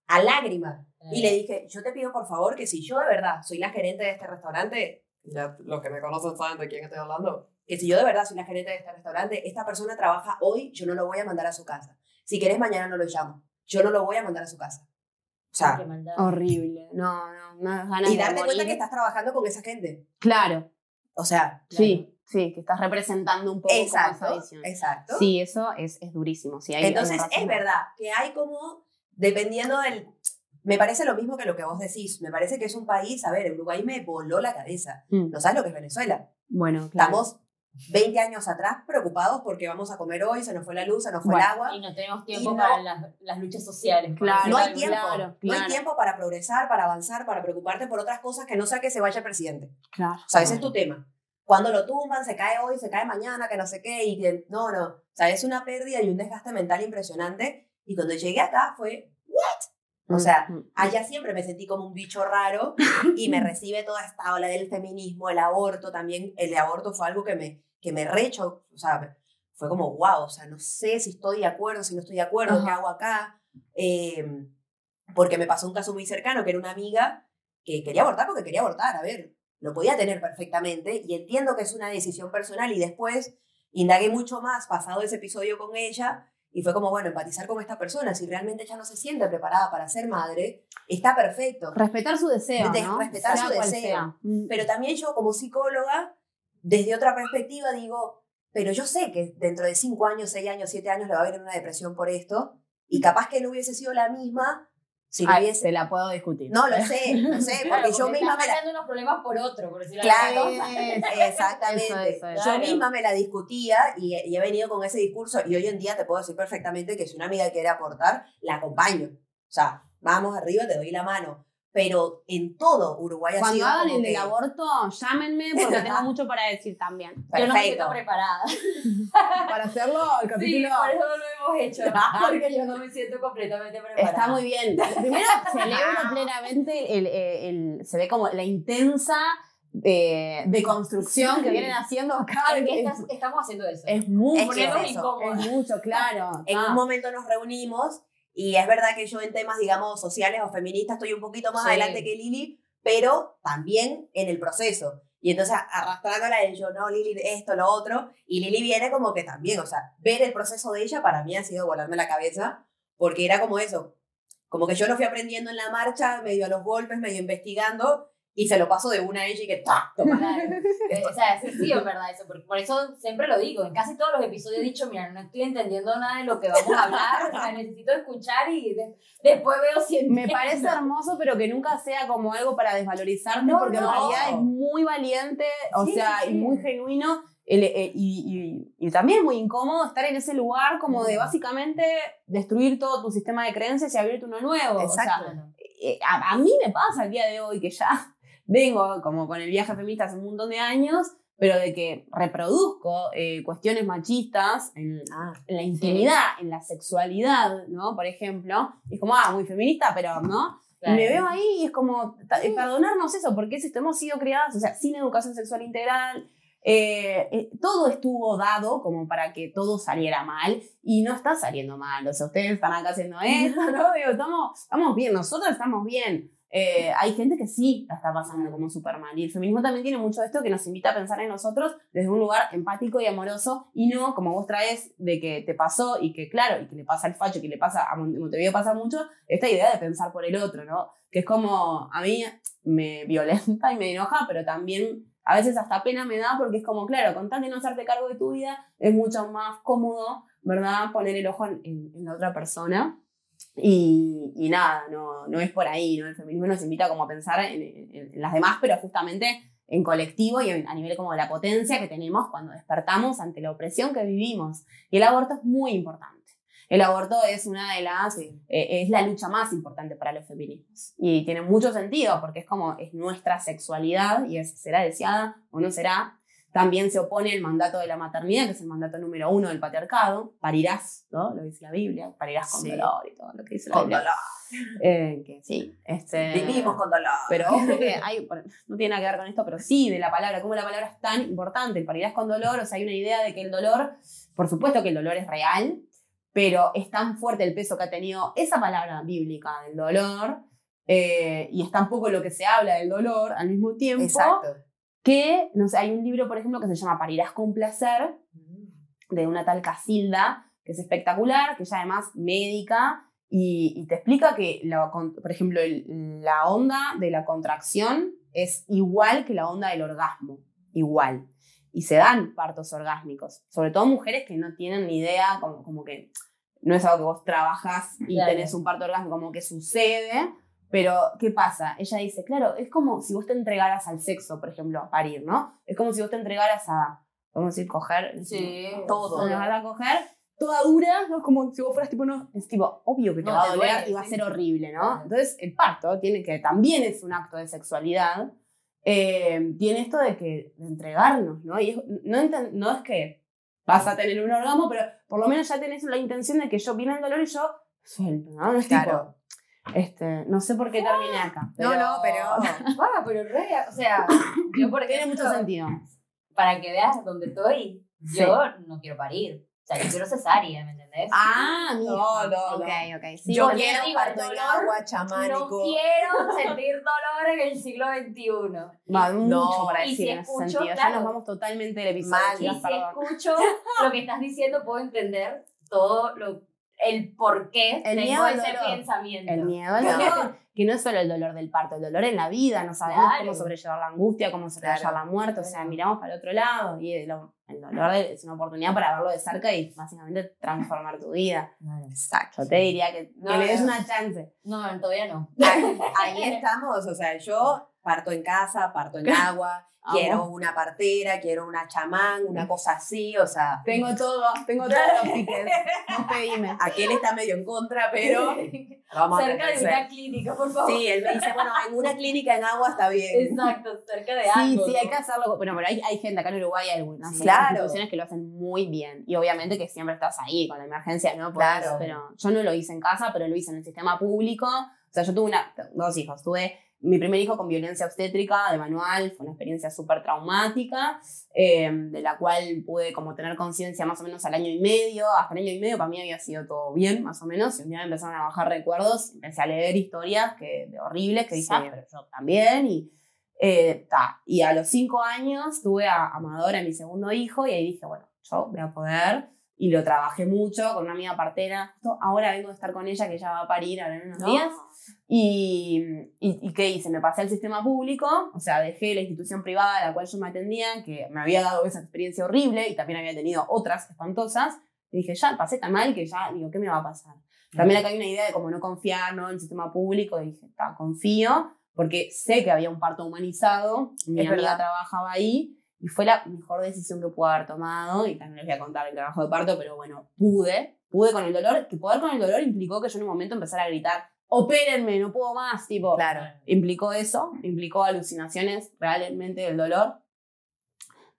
a lágrimas. Y le dije, yo te pido por favor que si yo de verdad soy la gerente de este restaurante, ya los que me conocen saben de quién estoy hablando, que si yo de verdad soy la gerente de este restaurante, esta persona trabaja hoy, yo no lo voy a mandar a su casa. Si querés, mañana no lo llamo. Yo no lo voy a mandar a su casa. O sea. Horrible. No, no, no das ganas y de darte cuenta que estás trabajando con esa gente. Claro, O sea, sí, sí, que estás representando un poco como esa exacto, visión. exacto. Sí, eso es, es durísimo. Sí, hay- Entonces, es verdad que hay como, dependiendo del... Me parece lo mismo que lo que vos decís. Me parece que es un país, a ver, Uruguay me voló la cabeza. Mm, No sabes lo que es Venezuela. Bueno, claro. Estamos 20 años atrás preocupados porque vamos a comer hoy, se nos fue la luz, se nos fue Bueno, el agua. Y no tenemos tiempo no- para las, las luchas sociales. Claro, No hay tiempo. claro, No hay tiempo para progresar, para avanzar, para preocuparte por otras cosas que no sea que se vaya el presidente. Claro. O sea, ese es tu tema. Cuando lo tumban, se cae hoy, se cae mañana, que no sé qué, y que no, no. O sea, es una pérdida y un desgaste mental impresionante. Y cuando llegué acá fue, ¿what? O sea, Mm, mm. allá siempre me sentí como un bicho raro y me [laughs] recibe toda esta ola del feminismo, el aborto también. El aborto fue algo que me, que me recho, o sea, fue como, wow, o sea, no sé si estoy de acuerdo, si no estoy de acuerdo, qué Ajá. hago acá. Eh, porque me pasó un caso muy cercano, que era una amiga que quería abortar porque quería abortar, a ver, lo podía tener perfectamente y entiendo que es una decisión personal y después indagué mucho más pasado ese episodio con ella y fue como, bueno, empatizar con esta persona, si realmente ella no se siente preparada para ser madre, está perfecto. Respetar su deseo, De- ¿no? respetar Sea su deseo. sea. Mm. Pero también yo como psicóloga, desde otra perspectiva digo, pero yo sé que dentro de cinco años, seis años, siete años le va a haber una depresión por esto y capaz que no hubiese sido la misma si no Ay, hubiese... te la puedo discutir. No, lo sé, lo sé, [laughs] Claro, porque yo misma me la... unos problemas por otro, por decirlo de Claro, [laughs] [laughs] exactamente. Eso, eso, eso. Yo Claro. misma me la discutía y, y he venido con ese discurso y hoy en día te puedo decir perfectamente que si una amiga quiere aportar, la acompaño. O sea, vamos arriba, te doy la mano. Pero en todo Uruguay ha Cuando sido hagan el que- del aborto, llámenme porque [laughs] tengo mucho para decir también. Yo no me Perfecto. siento preparada. [laughs] Para hacerlo, el Sí, capítulo por eso no lo hemos hecho. [laughs] Porque yo no me siento completamente preparada. está muy bien. Primero, celebro plenamente, el, el- el- se ve como la intensa eh, deconstrucción que vienen haciendo acá. ¿En qué Es, estás- estamos haciendo eso? es mucho, Es eso. es mucho, claro. En Ah. un momento nos reunimos y es verdad que yo en temas, digamos, sociales o feministas estoy un poquito más Sí. adelante que Lili, pero también en el proceso. Y entonces arrastrándola a yo, no, Lili, esto, lo otro. Y Lili viene como que también, o sea, ver el proceso de ella para mí ha sido volarme la cabeza, porque era como eso, como que yo lo fui aprendiendo en la marcha, medio a los golpes, medio investigando, y se lo paso de una a ella y que ¡tac! [laughs] Eh, o sea, es verdad eso. Por, por eso siempre lo digo. En casi todos los episodios he dicho, mira, no estoy entendiendo nada de lo que vamos a hablar. o sea, necesito escuchar y de- después veo si Me parece hermoso, pero que nunca sea como algo para desvalorizarte, No, porque no. en realidad es muy valiente, o Sí, sea, sí, y muy genuino. el- eh, y, y- y también muy incómodo estar en ese lugar como de Mm. básicamente destruir todo tu sistema de creencias y abrirte uno nuevo. O sea, Exacto. eh, a, a mí me pasa el día de hoy que ya vengo como con el viaje feminista hace un montón de años, pero de que reproduzco eh, cuestiones machistas en, Ah, en la intimidad, en la sexualidad, ¿no? Por ejemplo, es como, ah, muy feminista, pero, ¿no? Y me veo ahí y es como, eh, perdonarnos eso, porque es esto, hemos sido criadas, o sea, sin educación sexual integral, eh, eh, todo estuvo dado como para que todo saliera mal y no está saliendo mal, o sea, ustedes están acá haciendo esto, ¿no? [laughs] Digo, estamos, estamos bien, nosotros estamos bien. Eh, hay gente que sí la está pasando como súper mal y el feminismo también tiene mucho esto que nos invita a pensar en nosotros desde un lugar empático y amoroso y no como vos traes de que te pasó y que claro, y que le pasa al facho, que le pasa a Mon- Montevideo pasa mucho, esta idea de pensar por el otro, ¿no? Que es como, a mí me violenta y me enoja, pero también a veces hasta pena me da porque es como, claro, con tal de no hacerte cargo de tu vida, es mucho más cómodo, ¿verdad? Poner el ojo en- en la otra persona. Y, y nada, no, no es por ahí, ¿no? El feminismo nos invita como a pensar en, en- en las demás, pero justamente en colectivo y en- a nivel como de la potencia que tenemos cuando despertamos ante la opresión que vivimos. Y el aborto es muy importante. El aborto es una de las, eh, es la lucha más importante para los feminismos. Y tiene mucho sentido porque es como, es nuestra sexualidad y es, será deseada o no será. También se opone el mandato de la maternidad, que es el mandato número uno del patriarcado. Parirás, ¿no? Lo dice la Biblia. Parirás con Sí. dolor y todo lo que dice la con Biblia. dolor. Eh, que sí, este... Vivimos con dolor. Pero ojo que hay, no tiene nada que ver con esto, pero sí de la palabra, cómo la palabra es tan importante. El parirás con dolor, o sea, hay una idea de que el dolor, por supuesto que el dolor es real, pero es tan fuerte el peso que ha tenido esa palabra bíblica del dolor, eh, y es tan poco lo que se habla del dolor al mismo tiempo, Exacto. Que, no sé, hay un libro, por ejemplo, que se llama Parirás con placer, de una tal Casilda, que es espectacular, que ella además médica, y, y te explica que, la por ejemplo, el- la onda de la contracción es igual que la onda del orgasmo, igual. Y se dan partos orgásmicos, sobre todo mujeres que no tienen ni idea, como, como que no es algo que vos trabajas y Claro. tenés un parto orgásmico, como que sucede, pero ¿qué pasa? Ella dice, claro, es como si vos te entregaras al sexo, por ejemplo, a parir, ¿no? Es como si vos te entregaras a, vamos a decir, coger. Sí, todo. Te vas a coger toda dura, ¿no? Como si vos fueras tipo, no, es tipo, obvio que te No, va a doler y va a ser horrible, ¿no? Entonces, el parto tiene que, también es un acto de sexualidad, eh, tiene esto de que, de entregarnos, ¿no? Y es- no, es que vas a tener un orgasmo, pero por lo menos ya tenés la intención de que yo viene el dolor y yo suelto, ¿no? No es Claro. tipo, este, no sé por qué terminé acá. No, no, pero. Ah, [laughs] pero re, o sea, yo por Tiene mucho sentido. para que veas dónde estoy, yo no quiero parir. O sea, yo quiero cesárea, ¿me entendés? Ah, mira. No, no, no. Ok, ok. Sí, Yo porque- quiero parto el en dolor agua no chamánico. quiero sentir dolor en el siglo XXI. Va, mucho No, para decir si en ese escucho, sentido. Ya claro. nos vamos totalmente del episodio. Mal. Y si perdón. escucho lo que estás diciendo, puedo entender todo lo, el por qué El tengo ese dolor. pensamiento. El miedo al dolor, que no es solo el dolor del parto, el dolor en la vida, no sabemos Claro. cómo sobrellevar la angustia, cómo sobrellevar Claro. la muerte, o sea, miramos para el otro lado y el, el dolor es una oportunidad para verlo de cerca y básicamente transformar tu vida. Exacto. Yo te diría que, que No, le des una chance. No, todavía no. Ahí, ahí estamos, o sea, yo parto en casa, parto en [laughs] agua, quiero una partera, quiero una chamán, una cosa así, o sea, Tengo todo, tengo todos los tickets. Vos pedime. aquel está medio en contra, pero [laughs] vamos cerca a de una clínica, por favor. Sí, él me dice, bueno, en una clínica en agua está bien. Exacto, cerca de Sí, algo. sí, ¿no? hay que hacerlo. Bueno, pero hay, hay gente acá en Uruguay, hay algunas Sí, claro. instituciones que lo hacen muy bien. Y obviamente que siempre estás ahí con la emergencia, ¿no? Claro. Pero yo no lo hice en casa, pero lo hice en el sistema público. O sea, yo tuve una, dos hijos. Tuve mi primer hijo con violencia obstétrica de manual. Fue una experiencia súper traumática, eh, de la cual pude como tener conciencia más o menos al año y medio. Hasta el año y medio para mí había sido todo bien, más o menos. Y un día me empezaron a bajar recuerdos. Empecé a leer historias que, de horribles que dije, Sí. pero yo también. Y eh, ta. Y a los cinco años tuve a Amador, a mi segundo hijo, y ahí dije, bueno, yo voy a poder. Y lo trabajé mucho con una amiga partera. Ahora vengo de estar con ella, que ella va a parir ahora en unos No. días. Y, y, y ¿qué hice? Me pasé al sistema público, o sea, dejé la institución privada a la cual yo me atendía, que me había dado esa experiencia horrible y también había tenido otras espantosas. Y dije, ya pasé tan mal que ya, digo, ¿qué me va a pasar? También acá hay una idea de como no confiar ¿no? en el sistema público. Y dije, "Ta, confío, porque sé que había un parto humanizado. Mi Es amiga verdad. trabajaba ahí y fue la mejor decisión que pude haber tomado. Y también les voy a contar el trabajo de parto, pero bueno, pude. Pude con el dolor, que poder con el dolor implicó que yo en un momento empezara a gritar, opérenme, no puedo más, tipo, Claro. implicó eso, implicó alucinaciones realmente del dolor.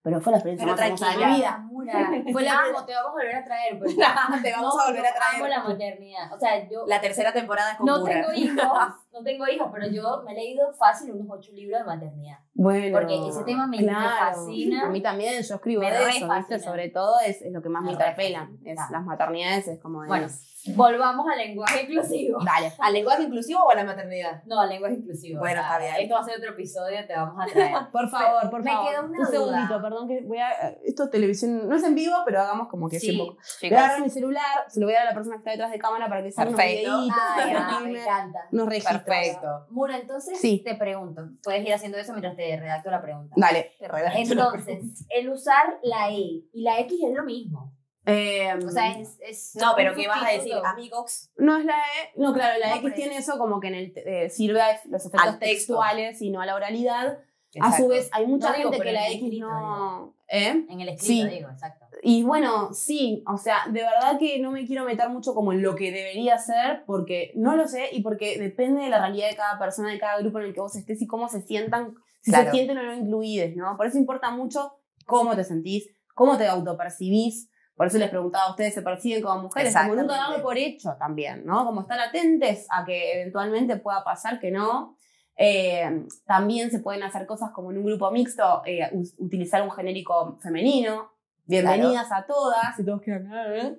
Pero fue la experiencia Pero más hermosa de mi tranquila. vida. Fue [laughs] Fue la amo, te vamos a volver a traer. porque [laughs] Te vamos no, a volver a yo Amo traer. la maternidad. O sea, yo La tercera temporada es con no Mura. tengo hijos, [laughs] no tengo hijos, pero yo me he leído fácil unos ocho libros de maternidad. Bueno, Porque ese tema me- me fascina. A mí también, yo escribo Me de eso. Sobre todo es, es lo que más me Me interpela. Es las maternidades, es como de. Bueno, volvamos al lenguaje inclusivo. dale. ¿Al lenguaje inclusivo o a la maternidad? No, al lenguaje inclusivo. Bueno, O sea, está bien. Esto va a ser otro episodio, te vamos a traer. [laughs] Por favor, por me favor. quedó una Un segundito, duda. perdón que voy a. Esto es televisión, no es en vivo, pero hagamos como que sí. Un. Voy a agarrar mi celular, se lo voy a dar a la persona que está detrás de cámara para que unos Perfecto. videitos, Ay, ah, me encanta. unos registros. Perfecto. Mura, entonces Sí. te pregunto, puedes ir haciendo eso mientras te redacto la pregunta. Dale. Entonces, el usar la E y la X es lo mismo. Eh, O sea, es. es No, pero ¿qué vas a decir? Amigos. No es la E. No, claro, la No, X tiene eso como que en el, eh, sirve a los efectos textuales y no a la oralidad. A su vez, hay mucha No gente que en la el X escrito, no. ¿Eh? En el escrito, Sí. digo, exacto. Y bueno, sí, o sea, de verdad que no me quiero meter mucho como en lo que debería ser, porque no lo sé y porque depende de la realidad de cada persona, de cada grupo en el que vos estés y cómo se sientan, si Claro. se sienten o no incluidos, ¿no? Por eso importa mucho cómo te sentís, cómo te autopercibís. Por eso les preguntaba a ustedes, ¿se perciben como mujeres? Como nunca darlo por hecho también, ¿no? Como estar atentes a que eventualmente pueda pasar que no. Eh, también se pueden hacer cosas como en un grupo mixto, eh, utilizar un genérico femenino. Bienvenidas a todas. Y todos quedan, "Ah, ¿eh?".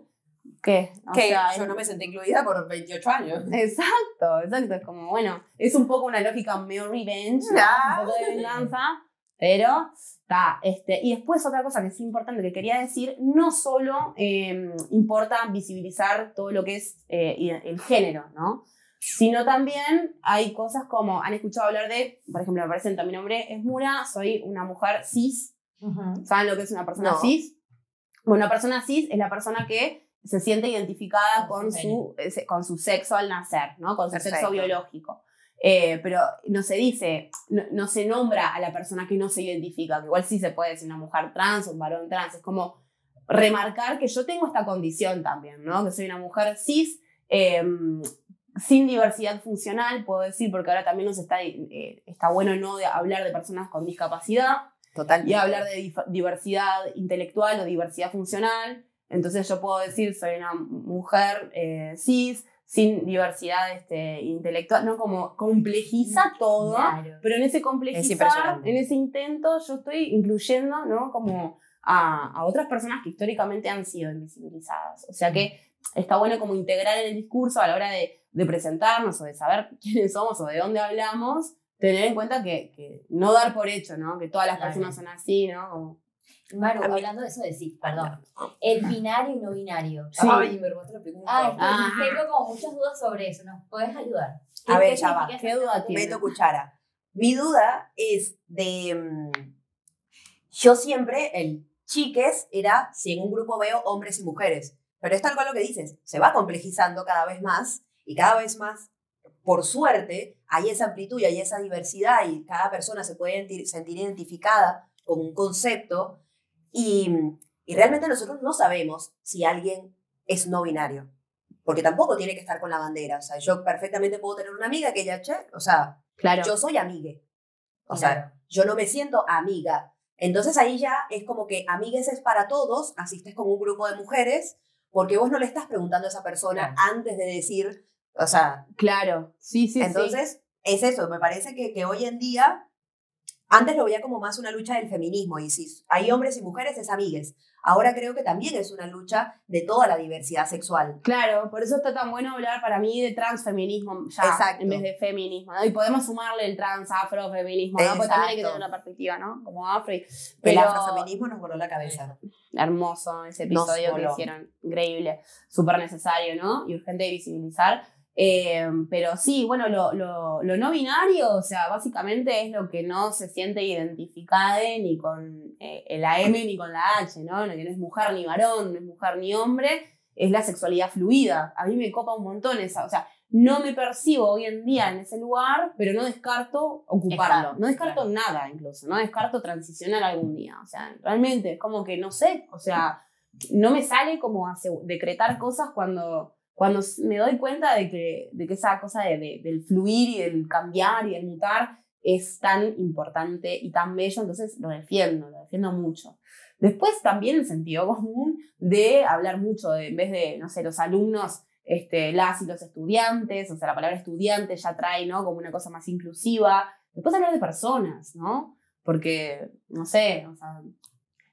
¿Qué? O Que sea, yo no me sentí incluida por 28 años. Exacto, exacto. Es como, bueno, es un poco una lógica medio revenge, ¿no? Ah. un poco de venganza, pero está. Este, y después otra cosa que es importante que quería decir, no solo eh, importa visibilizar todo lo que es eh, el género, ¿no? Sino también hay cosas como, han escuchado hablar de, por ejemplo, me presento, mi nombre es Mura, soy una mujer cis, ¿Saben lo que es una persona No. cis? Bueno, una persona cis es la persona que se siente identificada Con su con su sexo al nacer, ¿no? Con su Perfecto. sexo biológico. Eh, pero no se dice, no, no se nombra a la persona que no se identifica, que igual sí se puede decir una mujer trans o un varón trans, es como remarcar que yo tengo esta condición también, ¿no? Que soy una mujer cis, eh, sin diversidad funcional, puedo decir, porque ahora también nos está, eh, está bueno no de hablar de personas con discapacidad, Total. y hablar de diversidad intelectual o diversidad funcional. Entonces yo puedo decir, soy una mujer eh, cis, sin diversidad este, intelectual, ¿no? Como complejiza todo, Claro. pero en ese Es complejizar, impresionante. en ese intento, yo estoy incluyendo, ¿no? Como a, a otras personas que históricamente han sido invisibilizadas. O sea que está bueno como integrar en el discurso a la hora de, de presentarnos o de saber [laughs] quiénes somos o de dónde hablamos, tener en cuenta que, que no dar por hecho, ¿no? Que todas las Claro. personas son así, ¿no? Como- Maru, hablando de eso de sí, perdón. El binario y no binario. Sí. Ay, me robaste la pregunta. Ah. tengo como muchas dudas sobre eso. ¿Nos puedes ayudar? A ver, ya va. ¿Qué duda exactamente? tiene? Meto cuchara. Mi duda es de. mm, yo siempre, el chiques era si en un grupo veo hombres y mujeres. Pero es tal cual lo que dices. Se va complejizando cada vez más y cada vez más, por suerte, hay esa amplitud y hay esa diversidad y cada persona se puede sentir identificada con un concepto. Y, y realmente nosotros no sabemos si alguien es no binario. Porque tampoco tiene que estar con la bandera. O sea, yo perfectamente puedo tener una amiga que ella, che, o sea, Claro. yo soy amigue. O Claro. sea, yo no me siento amiga. Entonces ahí ya es como que amigues es para todos, asistes con un grupo de mujeres, porque vos no le estás preguntando a esa persona Claro. antes de decir, o sea, Claro. Sí, sí, sí. entonces es eso, me parece que, que hoy en día, antes lo veía como más una lucha del feminismo, y si hay hombres y mujeres es amigues. Ahora creo que también es una lucha de toda la diversidad sexual. Claro, por eso está tan bueno hablar para mí de transfeminismo ya, Exacto. en vez de feminismo, ¿no? Y podemos sumarle el trans, afrofeminismo, ¿no? Porque también hay que tener una perspectiva, ¿no? Como afro. y- El Pero afrofeminismo nos voló la cabeza. hermoso ese episodio que hicieron, increíble, súper necesario, ¿no? Y urgente de visibilizar. Eh, pero sí, bueno, lo, lo, lo no binario, o sea, básicamente es lo que no se siente identificado ni con eh, la M ni con la H, ¿no? Que no es mujer ni varón, no es mujer ni hombre, es la sexualidad fluida. A mí me copa un montón esa, o sea, no me percibo hoy en día en ese lugar, pero no descarto ocuparlo. No descarto claro. nada incluso, no descarto transicionar algún día. O sea, realmente es como que no sé, o sea, no me sale como decretar cosas cuando, cuando me doy cuenta de que, de que esa cosa de- de- del fluir y del cambiar y del mutar es tan importante y tan bello, entonces lo defiendo, lo defiendo mucho. Después también el sentido común de hablar mucho, en vez de, no sé, los alumnos, este, las y los estudiantes, o sea, la palabra estudiante ya trae, ¿no? Como una cosa más inclusiva. Después hablar de personas, ¿no? Porque, no sé, o sea,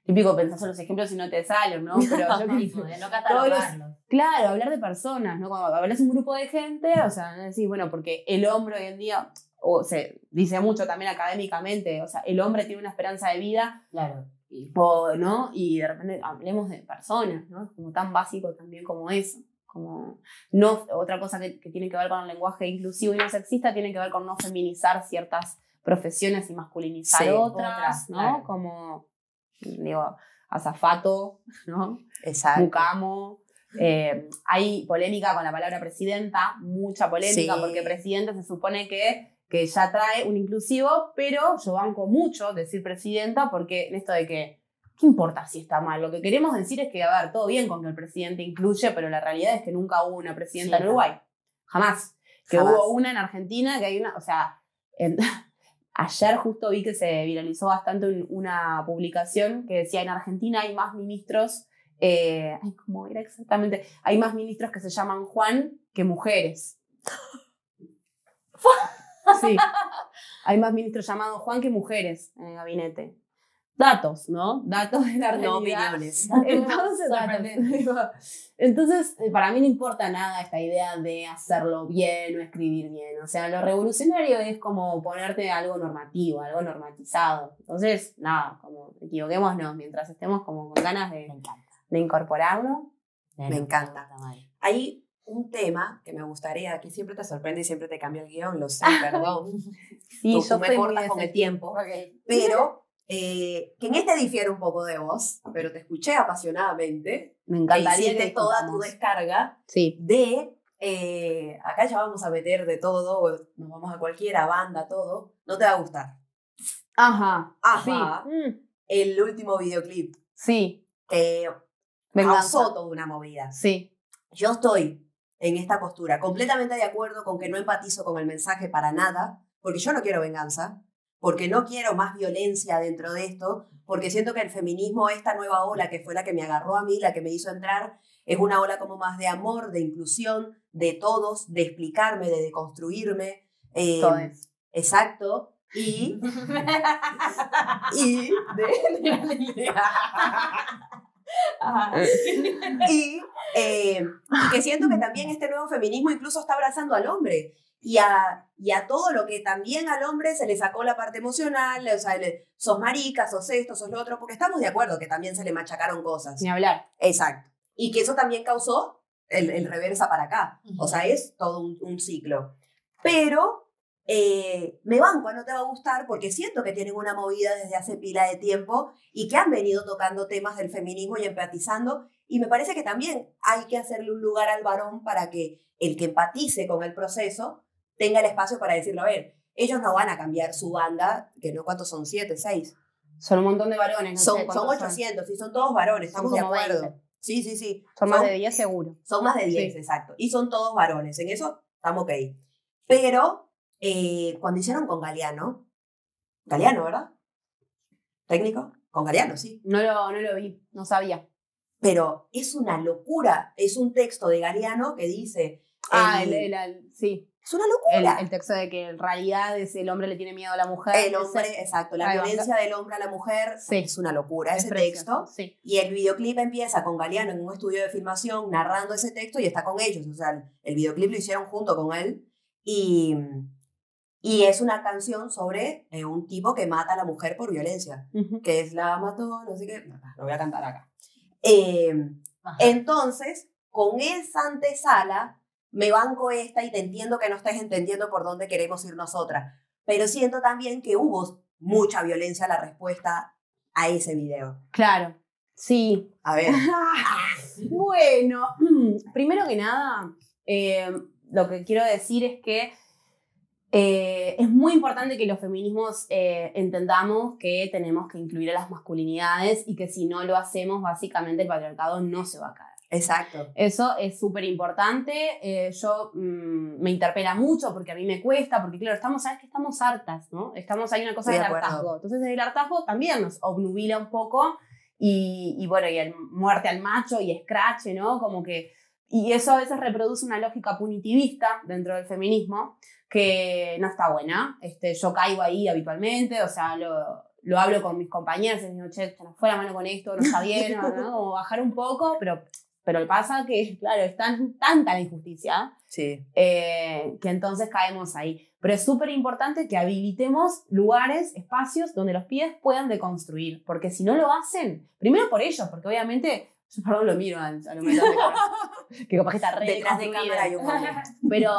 típico pensás en los ejemplos y no te salen, ¿no? Pero yo [laughs] Tipo, de no [laughs] catalogarlo. Claro, hablar de personas, ¿no? Cuando hablas un grupo de gente, o sea, no decís, bueno, porque el hombre hoy en día, o se dice mucho también académicamente, o sea, el hombre tiene una esperanza de vida, Claro. o, ¿no? Y de repente hablemos de personas, ¿no? Es como tan básico también como eso. Como no, otra cosa que, que tiene que ver con el lenguaje inclusivo y no sexista tiene que ver con no feminizar ciertas profesiones y masculinizar Sí, otras, otras, ¿no? claro. Como, digo, azafato, ¿no? Exacto. Mucamo. Eh, hay polémica con la palabra presidenta, mucha polémica, Sí. porque presidenta se supone que, que ya trae un inclusivo, pero yo banco mucho decir presidenta, porque en esto de que, ¿qué importa si está mal? Lo que queremos decir es que, a ver, todo bien con que el presidente incluye, pero la realidad es que nunca hubo una presidenta Sí, en Uruguay. Jamás. Que Jamás. hubo una en Argentina, que hay una, o sea, en- ayer justo vi que se viralizó bastante un- una publicación que decía en Argentina hay más ministros, eh, ay, ¿cómo era exactamente? Hay más ministros que se llaman Juan que mujeres. [laughs] Sí, hay más ministros llamados Juan que mujeres en el gabinete. Datos, ¿no? Datos de la No realidad. opiniones. [laughs] Entonces, [laughs] entonces, eh, para mí no importa nada esta idea de hacerlo bien o escribir bien. O sea, lo revolucionario es como ponerte algo normativo, algo normatizado. Entonces, nada, como equivoquémonos mientras estemos como con ganas de, de incorporarlo. Me encanta. Hay un tema que me gustaría, que siempre te sorprende y siempre te cambia el guion, lo sé, perdón. [laughs] Sí, Tú- yo me cortas con el tiempo. Ok. Pero eh, que en este difiere un poco de vos, pero te escuché apasionadamente. Me Que encantaría que toda tu descarga Sí. de. eh, acá ya vamos a meter de todo, nos vamos a cualquiera, banda, todo. No te va a gustar. Ajá. Ajá. Sí. Mm, El último videoclip sí. Venganza. causó toda una movida. Sí. Yo estoy en esta postura completamente de acuerdo con que no empatizo con el mensaje para nada, porque yo no quiero venganza, porque no quiero más violencia dentro de esto, porque siento que el feminismo, esta nueva ola que fue la que me agarró a mí, la que me hizo entrar, es una ola como más de amor, de inclusión, de todos, de explicarme, de deconstruirme. eh, Todes. Exacto. Y, [laughs] y de, y eh, que siento que también este nuevo feminismo incluso está abrazando al hombre y a, y a todo lo que también al hombre se le sacó la parte emocional, o sea, le- sos marica, sos esto, sos lo otro, porque estamos de acuerdo que también se le machacaron cosas. Ni hablar. Exacto. Y que eso también causó el, el reversa para acá. O sea, es todo un, un ciclo. Pero eh, me banco, a no te va a gustar, porque siento que tienen una movida desde hace pila de tiempo y que han venido tocando temas del feminismo y empatizando. Y me parece que también hay que hacerle un lugar al varón para que el que empatice con el proceso tenga el espacio para decirlo, a ver, ellos no van a cambiar su banda, que no, ¿cuántos son? ¿Siete, seis? Son un montón de varones. No sé Son, son cuántos 800 y son todos varones, Son estamos de acuerdo. 20. Sí, sí, sí. Son más de 10 seguro. Son más de 10, Sí. exacto. Y son todos varones. En eso estamos ok. Pero eh, cuando hicieron con Galeano, Galeano, ¿verdad? ¿Técnico? Con Galeano, sí. No lo, no lo vi, no sabía. Pero es una locura. Es un texto de Galeano que dice. Ah, el- el, el- el- sí. Es una El, locura. el texto de que en realidad es el hombre le tiene miedo a la mujer. El Ese- hombre, exacto, la violencia del hombre a la mujer Sí. es una locura. es Ese precioso, texto. Sí. Y el videoclip empieza con Galeano en un estudio de filmación narrando ese texto y está con ellos. O sea, el videoclip lo hicieron junto con él. Y, y es una canción sobre eh, un tipo que mata a la mujer por violencia. Ujú. Que es la mató, no sé qué. Lo voy a cantar acá. Eh, entonces, con esa antesala, me banco esta y te entiendo que no estés entendiendo por dónde queremos ir nosotras. Pero siento también que hubo mucha violencia a la respuesta a ese video. Claro. Sí. A ver. [laughs] Bueno, [clears throat] primero que nada, eh, lo que quiero decir es que eh, es muy importante que los feminismos eh, entendamos que tenemos que incluir a las masculinidades y que si no lo hacemos, básicamente el patriarcado no se va a caer. Exacto. Eso es súper importante. Eh, yo mm, me interpela mucho porque a mí me cuesta, porque claro, estamos, sabes que estamos hartas, ¿no? Estamos, hay una cosa Estoy del de hartazgo. Entonces, el hartazgo también nos obnubila un poco y, y bueno, y el muerte al macho y escrache, ¿no? Como que. Y eso a veces reproduce una lógica punitivista dentro del feminismo que no está buena. Este, yo caigo ahí habitualmente, o sea, lo, lo hablo con mis compañeras y digo, che, se nos fue la mano con esto, no está bien, [laughs] ¿no? Como bajar un poco, pero pero pasa que, [laughs] claro, es tan, tanta la injusticia Sí. eh, que entonces caemos ahí. Pero es súper importante que habilitemos lugares, espacios donde los pies puedan deconstruir. Porque si no lo hacen, primero por ellos, porque obviamente, [laughs] yo perdón lo miro a, a lo de cámara, que capaz que está re Detrás de cámara hay un. [laughs] Pero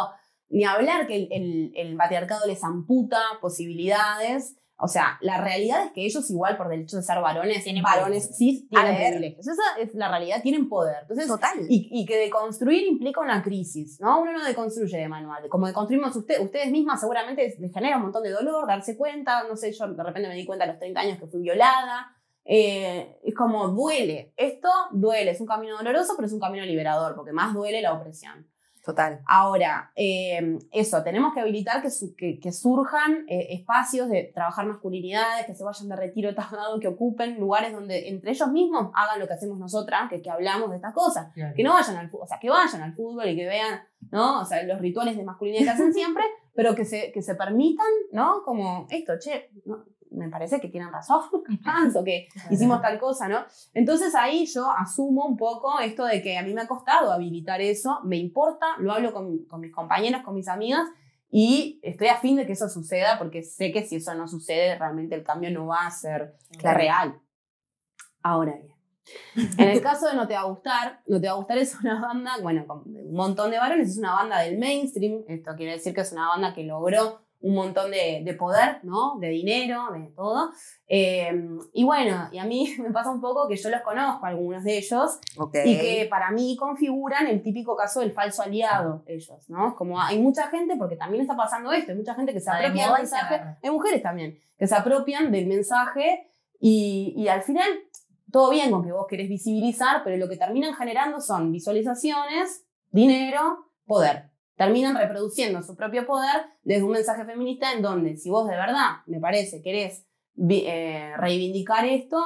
ni hablar que el, el- el patriarcado les amputa posibilidades. O sea, la realidad es que ellos igual por el hecho de ser varones, Tienen varones A tienen privilegios. Esa es la realidad, tienen poder. Entonces, Total. y, y que deconstruir implica una crisis, ¿no? Uno no deconstruye de manual. Como deconstruimos usted, ustedes mismas, seguramente les genera un montón de dolor, darse cuenta. No sé, yo de repente me di cuenta a los 30 años que fui violada. Eh, es como duele. Esto duele. Es un camino doloroso, pero es un camino liberador, porque más duele la opresión. Total. Ahora, eh, eso, tenemos que habilitar que, su- que, que surjan eh, espacios de trabajar masculinidades, que se vayan de retiro [laughs] tajado, que ocupen lugares donde entre ellos mismos hagan lo que hacemos nosotras, que, que hablamos de estas cosas. Que no vayan al fútbol, o sea, que vayan al fútbol y que vean, ¿no? O sea, los rituales de masculinidad que hacen [laughs] siempre, pero que se, que se permitan, ¿no? Como esto, che, no, me parece que tienen razón, [laughs] capaz, o que hicimos tal cosa, ¿no? Entonces ahí yo asumo un poco esto de que a mí me ha costado habilitar eso, me importa, lo hablo con, con mis compañeras, con mis amigas, y estoy a fin de que eso suceda porque sé que si eso no sucede, realmente el cambio no va a ser Claro. real. Ahora bien, en el caso de No Te Va a Gustar, No Te Va a Gustar es una banda, bueno, con un montón de varones, es una banda del mainstream, esto quiere decir que es una banda que logró un montón de, de poder, ¿no? De dinero, de todo. Eh, y bueno, y a mí [laughs] me pasa un poco que yo los conozco, algunos de ellos, Ok. y que para mí configuran el típico caso del falso aliado, ellos, ¿no? Como hay mucha gente, porque también está pasando esto, hay mucha gente que se apropia del mensaje, hay mujeres también, que se apropian del mensaje y, y al final todo bien con que vos querés visibilizar, pero lo que terminan generando son visualizaciones, dinero, poder. Terminan reproduciendo su propio poder desde un mensaje feminista en donde si vos de verdad, me parece, querés eh, reivindicar esto,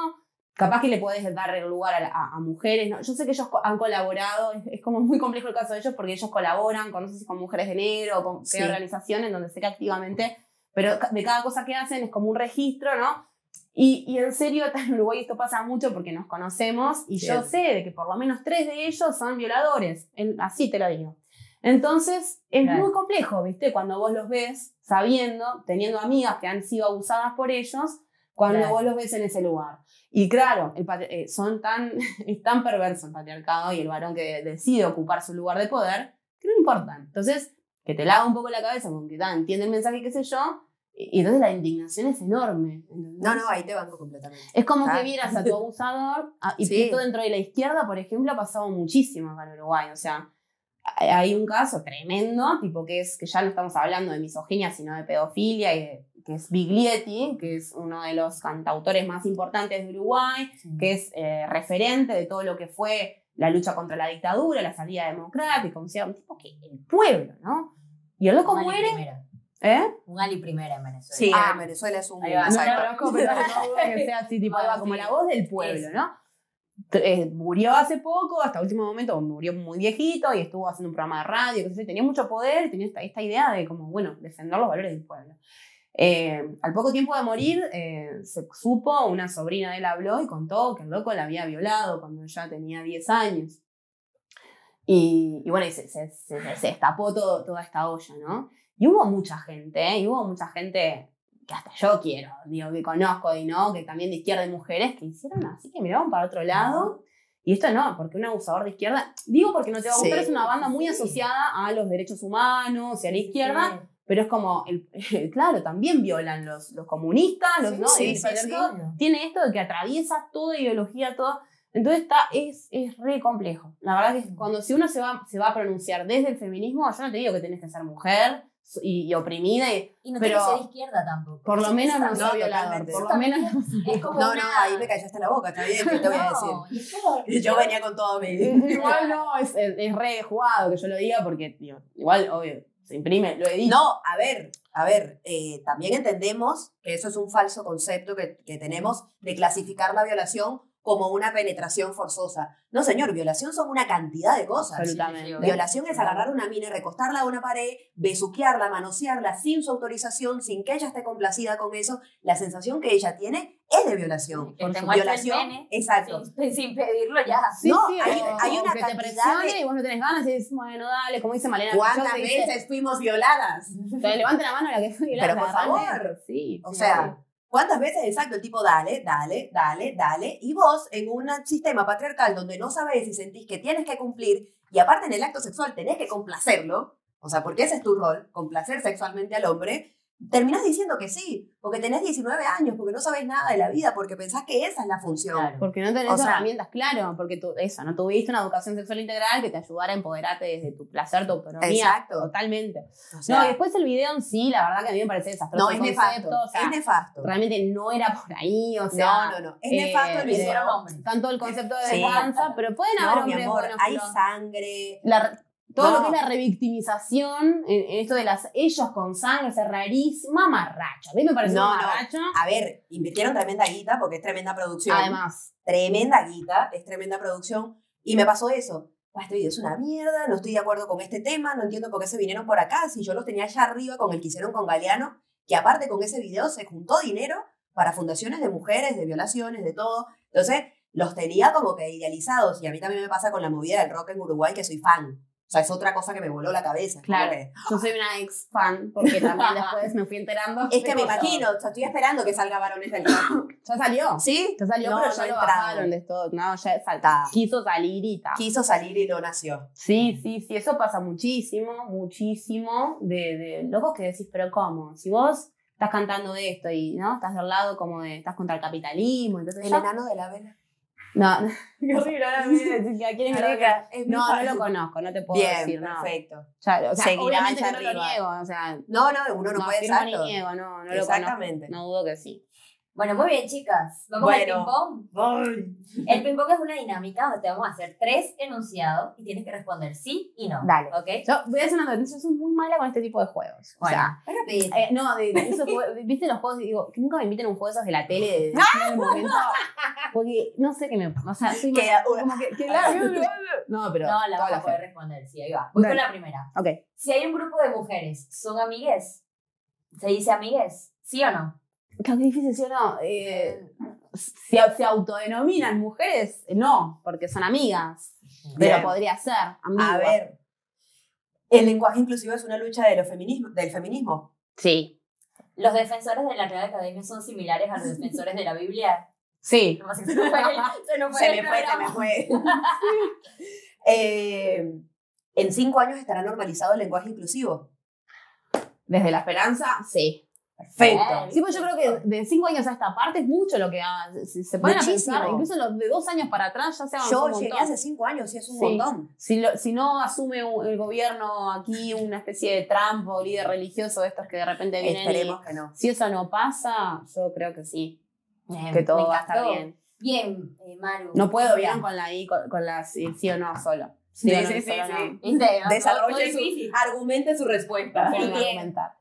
capaz que le podés dar lugar a, a- a mujeres. ¿no? Yo sé que ellos han colaborado, es, es como muy complejo el caso de ellos porque ellos colaboran con, no sé si con Mujeres de Negro o con qué Sí. organizaciones donde sé que activamente, pero de cada cosa que hacen es como un registro, ¿no? Y, y en serio, en Uruguay esto pasa mucho porque nos conocemos y yo Bien. sé de que por lo menos tres de ellos son violadores, en- así te lo digo. Entonces, es Claro. muy complejo, ¿viste? Cuando vos los ves sabiendo, teniendo amigas que han sido abusadas por ellos, cuando Claro. vos los ves en ese lugar. Y claro, el eh, son tan, [laughs] es tan perverso el patriarcado y el varón que decide ocupar su lugar de poder, que no importa. Entonces, que te lava un poco la cabeza con que entiende el mensaje, qué sé yo, y, y entonces la indignación es enorme. ¿entendés? No, no, ahí te banco completamente. Es como Ah. que vieras a tu abusador, ah, y [laughs] Sí. esto dentro de la izquierda, por ejemplo, ha pasado muchísimo acá en Uruguay. O sea, hay- un caso tremendo, tipo que es que ya no estamos hablando de misoginia, sino de pedofilia, y de- que es Biglietti, que es uno de los cantautores más importantes de Uruguay, que es eh, referente de todo lo que fue la lucha contra la dictadura, la salida democrática, o sea, un tipo que el pueblo, ¿no? Y el loco muere, primera. ¿eh? Un Ali primera en Venezuela. Sí, Ah. en Venezuela es un. Ahí va. No pero [laughs] no que sea así, tipo, ahí va, como Sí. la voz del pueblo. ¿no? Eh, murió hace poco, hasta último momento murió muy viejito y estuvo haciendo un programa de radio, tenía mucho poder, tenía esta, idea de como, bueno, defender los valores del pueblo. Eh, al poco tiempo de morir, eh, se supo, una sobrina de él habló y contó que el loco la había violado cuando ella tenía 10 años. Y, bueno, se, se, destapó toda esta olla, ¿no? Y hubo mucha gente. Y hubo mucha gente que hasta yo quiero, digo, que conozco y no, que también de izquierda hay mujeres que hicieron así, que miraban para otro lado. Y esto no, porque un abusador de izquierda, digo porque no te va a gustar, Sí. es una banda muy asociada a los derechos humanos y a la izquierda, Sí. pero es como, el, [laughs] claro, también violan los, los comunistas, los, ¿no? sí, El sí, patriarcado sí. Tiene esto de que atraviesa toda ideología, todo. Entonces está, es, es re complejo. La verdad que cuando si uno se va, se va a pronunciar desde el feminismo, yo no te digo que tenés que ser mujer y, y oprimida, y, Y no Pero- tiene que ser de izquierda tampoco. por lo menos no soy No, violador. Por lo menos [laughs] es como No, no, una- ahí me callaste la boca, está bien, ¿qué te voy a decir? No, y [laughs] Yo venía con todo mi. Igual no, es, es, es re jugado que yo lo diga porque, digo, igual, obvio, se imprime, lo he dicho. No, a ver, a ver, eh, también entendemos que eso es un falso concepto que, que tenemos de clasificar la violación como una penetración forzosa. No, señor, violación son una cantidad de cosas. Absolutamente. Violación es agarrar una mina y recostarla a una pared, besuquearla, manosearla sin su autorización, sin que ella esté complacida con eso. La sensación que ella tiene es de violación. Que te Por el violación, pene. exacto. Sin, [laughs] sin pedirlo ya. Sí, No, sí, hay- o- hay una que te cantidad presione de- y vos no tenés ganas y dices, bueno, dale, como dice Malena. ¿Cuántas veces fuimos violadas? [laughs] Te levante la mano la que fue violada. Pero por favor. Sí. O sea. ¿Cuántas veces exacto el tipo dale, dale, dale, dale? Y vos en un sistema patriarcal donde no sabés y sentís que tienes que cumplir y aparte en el acto sexual tenés que complacerlo, o sea, porque ese es tu rol, complacer sexualmente al hombre, terminás diciendo que sí, porque tenés 19 años, porque no sabés nada de la vida, porque pensás que esa es la función. Claro. Porque no tenés O sea- herramientas, claro, porque tú, eso, no tuviste una educación sexual integral que te ayudara a empoderarte desde tu placer, tu autonomía. Exacto. Totalmente. O sea, no, y después el video en sí, la verdad que a mí me parece desastroso. no, es nefasto, concepto, o sea, es nefasto. realmente no era por ahí, o sea. no, no, no, es eh, nefasto el eh, video. hombres. Tanto el concepto de Sí. venganza, pero pueden haber No, mi hombres amor, buenos, hay pero- sangre. la- todo No. lo que es la revictimización, en, en esto de las ellos con sangre, es rarísima, mamarracha. A mí me parece No, mamarracha. A ver, invirtieron tremenda guita porque es tremenda producción. Además, tremenda guita, es tremenda producción. Y me pasó eso. "Ah, Este video es una mierda, no estoy de acuerdo con este tema, no entiendo por qué se vinieron por acá, si yo los tenía allá arriba con el que hicieron con Galeano, que aparte con ese video se juntó dinero para fundaciones de mujeres, de violaciones, de todo. Entonces, los tenía como que idealizados. Y a mí también me pasa con la movida del rock en Uruguay, que soy fan. O sea, es otra cosa que me voló la cabeza. Claro. que- Yo soy una ex fan, porque también después me fui enterando. es que me imagino, o sea, estoy esperando que salga varones del rock. [coughs] Ya salió. ¿Sí? Ya salió, No, pero ya lo bajaron de esto. No, ya Ta. falta. Quiso salir y ta. Quiso salir y no nació. Sí, sí, sí, eso pasa muchísimo, muchísimo de, de locos que decís, pero ¿cómo? Si vos estás cantando esto y no estás del lado como de estás contra el capitalismo, entonces El ya- enano de la vela. No, no, qué horrible ahora quién es No, no lo conozco, no te puedo Bien, decir, no. perfecto. O sea, Seguirá obviamente que no lo niego, o sea, No, no, uno no, puede ni exacto. niego, no, no lo Exactamente. No dudo que sí. Bueno, muy bien, chicas. Vamos Bueno. al ping-pong. El ping-pong es una dinámica donde te vamos a hacer tres enunciados y tienes que responder sí y no. Dale. ¿Ok? Yo voy a hacer una advertencia, yo soy muy mala con este tipo de juegos. O sea. Eh, no, de, de esos juegos- ¿viste los juegos? Digo, que nunca me inviten a un juego esos de la tele de, de. [laughs] Porque no sé qué me. O sea, soy Que más- una- como que, que [laughs] No, pero. no, la vas a poder responder. Sí, ahí va. Voy Dale. con la primera. Ok. Si hay un grupo de mujeres, ¿son amigues? ¿Se dice amigues? ¿Sí o no? Claro, qué difícil, ¿sí o no? Eh, si se autodenominan mujeres, eh, no, porque son amigas. Pero Bien. podría ser. A ver. El lenguaje inclusivo es una lucha de los feminismo, del feminismo. Sí. ¿Los defensores de la Real Academia son similares a los defensores de la Biblia? Sí. Se fue, se fue me fue, se me fue. [laughs] Eh, en cinco años estará normalizado el lenguaje inclusivo. Desde la esperanza, sí. Perfecto. Sí, pues yo creo que de cinco años a esta parte es mucho lo que ha- se, Muchísimo. pensar, incluso los de dos años para atrás ya se avanzó Yo un llegué hace cinco años y es un Sí. montón. Si, lo- si no asume un- el gobierno aquí una especie de Trump o líder religioso de estos que de repente vienen Esperemos y- que no. si eso no pasa, yo creo que sí, Bien, que todo va a estar bien. Bien, eh, Maru. No puedo. ¿vieron? Con la I, con, con la sí, sí o no solo. Sí, sí, sí, sí. Todo- Desarrolle su, argumente su respuesta.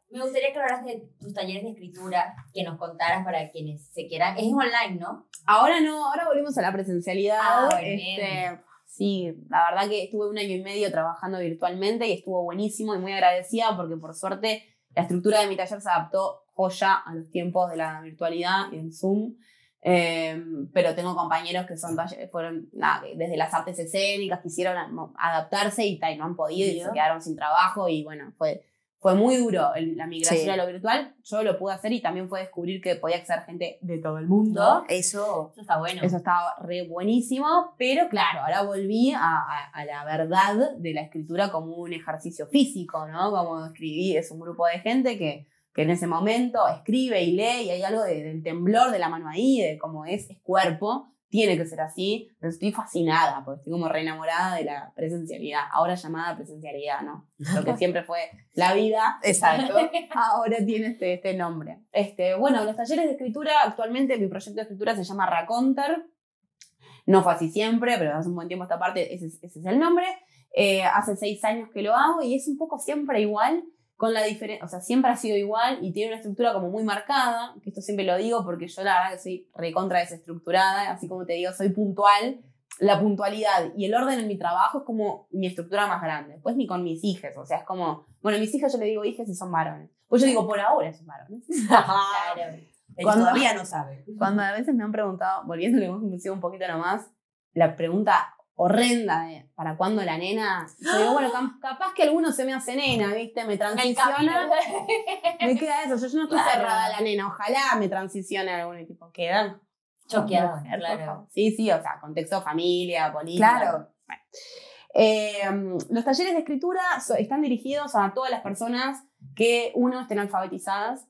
Me gustaría que hablaras de tus talleres de escritura, que nos contaras para quienes se quieran. Es online, ¿no? Ahora no, ahora volvimos a la presencialidad. Ah, este, sí, la verdad que estuve un año y medio trabajando virtualmente y estuvo buenísimo y muy agradecida porque por suerte la estructura de mi taller se adaptó joya a los tiempos de la virtualidad y en Zoom. Eh, pero tengo compañeros que son fueron nada, desde las artes escénicas, quisieron adaptarse y, y no han podido y se quedaron sin trabajo y bueno, fue, fue muy duro el- la migración Sí. a lo virtual. Yo lo pude hacer y también fue descubrir que podía acceder gente de todo el mundo. Eso. Eso está bueno. Eso estaba re buenísimo, pero claro, ahora volví a, a- a la verdad de la escritura como un ejercicio físico, ¿no? Como escribí, es un grupo de gente que, que en ese momento escribe y lee y hay algo de- del temblor de la mano ahí, de cómo es, es cuerpo, tiene que ser así, pero estoy fascinada, porque estoy como re enamorada de la presencialidad, ahora llamada presencialidad, ¿no? Lo que [laughs] siempre fue la vida, Exacto. [laughs] ahora tiene este, este nombre. Este, bueno, los talleres de escritura, actualmente mi proyecto de escritura se llama Raconter. No fue así siempre, pero hace un buen tiempo esta parte, ese, es- ese es el nombre. Eh, hace seis años que lo hago y es un poco siempre igual, con la diferencia, o sea, siempre ha sido igual y tiene una estructura como muy marcada, que esto siempre lo digo porque yo la verdad que soy recontra desestructurada, así como te digo, soy puntual. La puntualidad y el orden en mi trabajo es como mi estructura más grande. Después ni con mis hijas, o sea, es como, bueno, mis hijas yo le digo hijas y son varones. Pues yo digo, por ahora son varones. [laughs] Claro. Cuando- todavía no sabe. Cuando a veces me han preguntado, volviendo un poquito nomás, la pregunta horrenda de ¿para cuándo la nena? Yo digo, bueno, capaz que alguno se me hace nena, ¿viste? Me transiciona. [laughs] Me queda eso. Yo, yo no estoy Claro. cerrada a la nena. Ojalá me transicione alguno y tipo, queda. Choqueado, Mujer, claro. Sí, sí, o sea, contexto familia, política. Claro. Bueno. Eh, los talleres de escritura están dirigidos a todas las personas que, uno, estén alfabetizadas,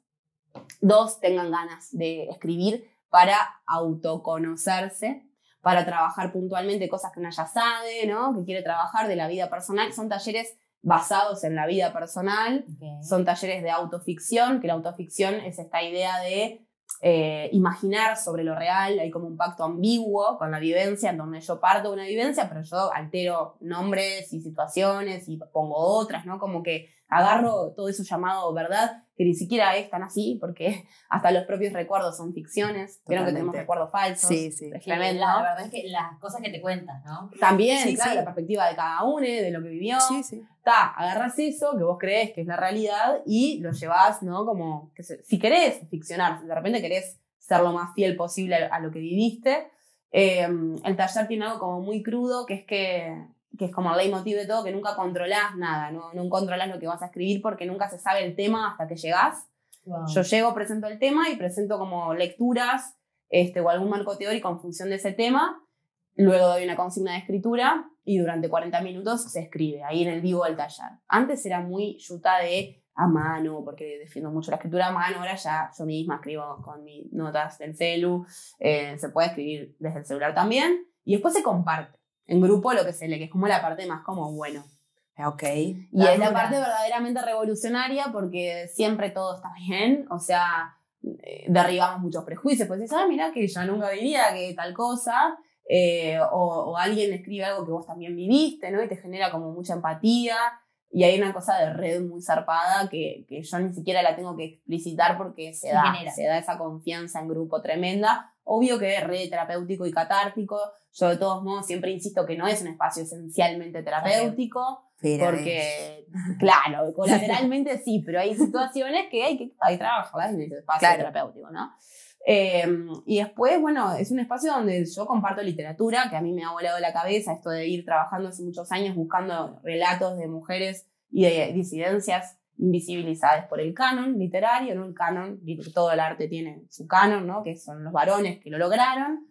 dos, tengan ganas de escribir para autoconocerse, para trabajar puntualmente cosas que uno ya sabe, ¿no? que quiere trabajar de la vida personal. Son talleres basados en la vida personal, son talleres de autoficción, que la autoficción es esta idea de eh, imaginar sobre lo real, hay como un pacto ambiguo con la vivencia, en donde yo parto de una vivencia, pero yo altero nombres y situaciones y pongo otras, ¿no? Como que agarro todo eso llamado verdad, que ni siquiera es tan así, porque [laughs] hasta los propios recuerdos son ficciones, vieron que tenemos recuerdos falsos. Sí, sí. Es Sí, tremendo. la verdad es que las cosas que te cuentas, ¿no? También, Sí, claro, sí. la perspectiva de cada uno, de lo que vivió. Sí, sí. Ta, agarras eso que vos crees que es la realidad y lo llevás, ¿no? Como, que se- si querés ficcionar, si de repente querés ser lo más fiel posible a, a lo que viviste. Eh, el taller tiene algo como muy crudo, que es que, que es como el leitmotiv de todo, que nunca controlás nada, no, no controlás lo que vas a escribir porque nunca se sabe el tema hasta que llegás. Yo llego, presento el tema y presento como lecturas este, o algún marco teórico en función de ese tema. Luego doy una consigna de escritura y durante 40 minutos se escribe ahí en el vivo del taller. Antes era muy yuta de a mano, porque defiendo mucho la escritura a mano, ahora ya yo misma escribo con mis notas del celu, eh, se puede escribir desde el celular también, y después se comparte en grupo lo que se lee, que es como la parte más como, bueno, Ok. y es la parte verdaderamente revolucionaria porque siempre todo está bien, o sea, eh, derribamos muchos prejuicios, pues dices, ah, mira que yo nunca diría que tal cosa, eh, o, o alguien escribe algo que vos también viviste, ¿no? Y te genera como mucha empatía, y hay una cosa de red muy zarpada que, que yo ni siquiera la tengo que explicitar porque se, Se da, genera. se da esa confianza en grupo tremenda. Obvio que es re terapéutico y catártico. Yo de todos modos siempre insisto que no es un espacio esencialmente terapéutico, Pero porque, claro, [laughs] colateralmente sí, pero hay situaciones que hay que, hay trabajarlas en ese espacio Claro. terapéutico, ¿no? Eh, y después, bueno, es un espacio donde yo comparto literatura, que a mí me ha volado la cabeza esto de ir trabajando hace muchos años buscando relatos de mujeres y de disidencias invisibilizadas por el canon literario, ¿no? El canon, todo el arte tiene su canon, ¿no? Que son los varones que lo lograron.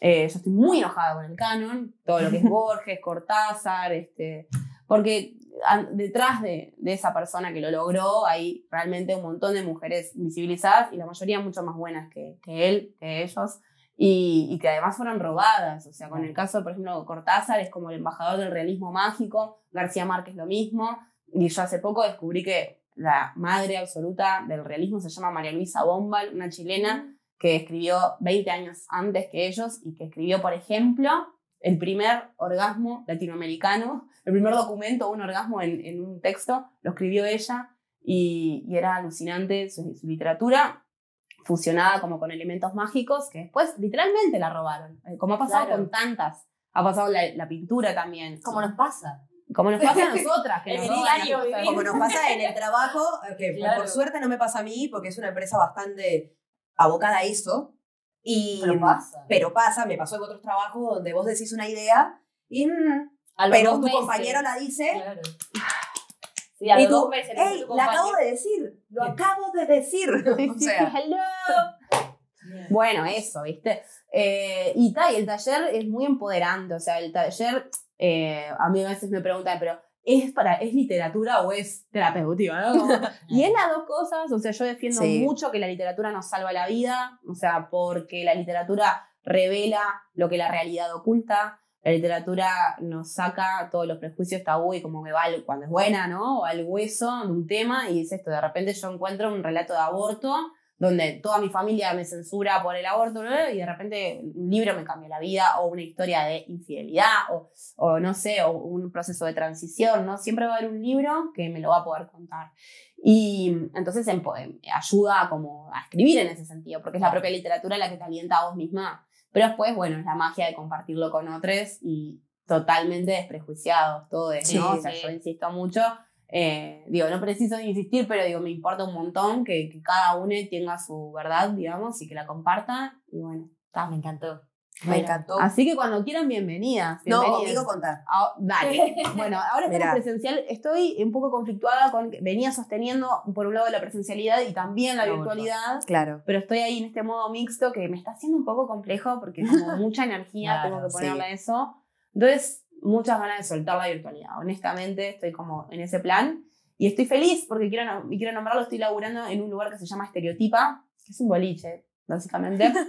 Eh, yo estoy muy enojada con el canon, todo lo que es [laughs] Borges, Cortázar, este, porque detrás de, de esa persona que lo logró hay realmente un montón de mujeres visibilizadas y la mayoría mucho más buenas que, que él, que ellos, y, y que además fueron robadas. O sea, con el caso, por ejemplo, Cortázar es como el embajador del realismo mágico, García Márquez lo mismo, y yo hace poco descubrí que la madre absoluta del realismo se llama María Luisa Bombal, una chilena que escribió 20 años antes que ellos y que escribió, por ejemplo, el primer orgasmo latinoamericano, el primer documento, un orgasmo en, en un texto, lo escribió ella y, y era alucinante su, su literatura fusionada como con elementos mágicos que después literalmente la robaron, eh, como ha pasado Claro. con tantas. Ha pasado la, la pintura también. Como nos pasa. Como nos [laughs] pasa a nosotras, que El nos diario. Como nos pasa en el trabajo, eh, que Claro. por suerte no me pasa a mí, porque es una empresa bastante abocada a eso. Y, Pero pasa. pero pasa, me pasó en otros trabajos donde vos decís una idea y mm, pero tu meses. compañero la dice Claro. [laughs] Sí, a y tú, meses hey, la acabo de decir, lo acabo de decir. o sea, Hello. Bueno, eso, ¿viste? Eh, y, ta, y el taller es muy empoderante, o sea, el taller, eh, a mí a veces me preguntan, pero ¿es, para, ¿es literatura o es terapéutica? ¿no? Como- [laughs] [laughs] y es las dos cosas, o sea, yo defiendo Sí. mucho que la literatura nos salva la vida, o sea, porque la literatura revela lo que la realidad oculta, la literatura nos saca todos los prejuicios tabú y como que va al- cuando es buena, ¿no? O al hueso de un tema y es esto, de repente yo encuentro un relato de aborto donde toda mi familia me censura por el aborto y de repente un libro me cambia la vida o una historia de infidelidad o, o no sé, o un proceso de transición, ¿no? Siempre va a haber un libro que me lo va a poder contar. Y entonces em, ayuda como a escribir en ese sentido, porque es la propia literatura la que te alienta a vos misma. Pero después, bueno, es la magia de compartirlo con otros y totalmente desprejuiciados todos, ¿no? Sí, o sea, sí. yo insisto mucho. Eh, digo, no preciso insistir, pero digo, me importa un montón que, que cada uno tenga su verdad, digamos, y que la comparta. Y bueno, Ah, me encantó. me Bueno, encantó. Así que cuando quieran, bienvenidas. No, conmigo contar. Ah, dale. [laughs] Bueno, ahora estamos presencial. Estoy un poco conflictuada con venía sosteniendo por un lado la presencialidad y también la virtualidad. Claro. Pero estoy ahí en este modo mixto que me está haciendo un poco complejo porque como [laughs] mucha energía Claro, tengo que sí. ponerle a eso. Entonces, muchas ganas de soltar la virtualidad. Honestamente, estoy como en ese plan. Y estoy feliz porque quiero, quiero nombrarlo. Estoy laburando en un lugar que se llama Estereotipa, que es un boliche, básicamente. [laughs]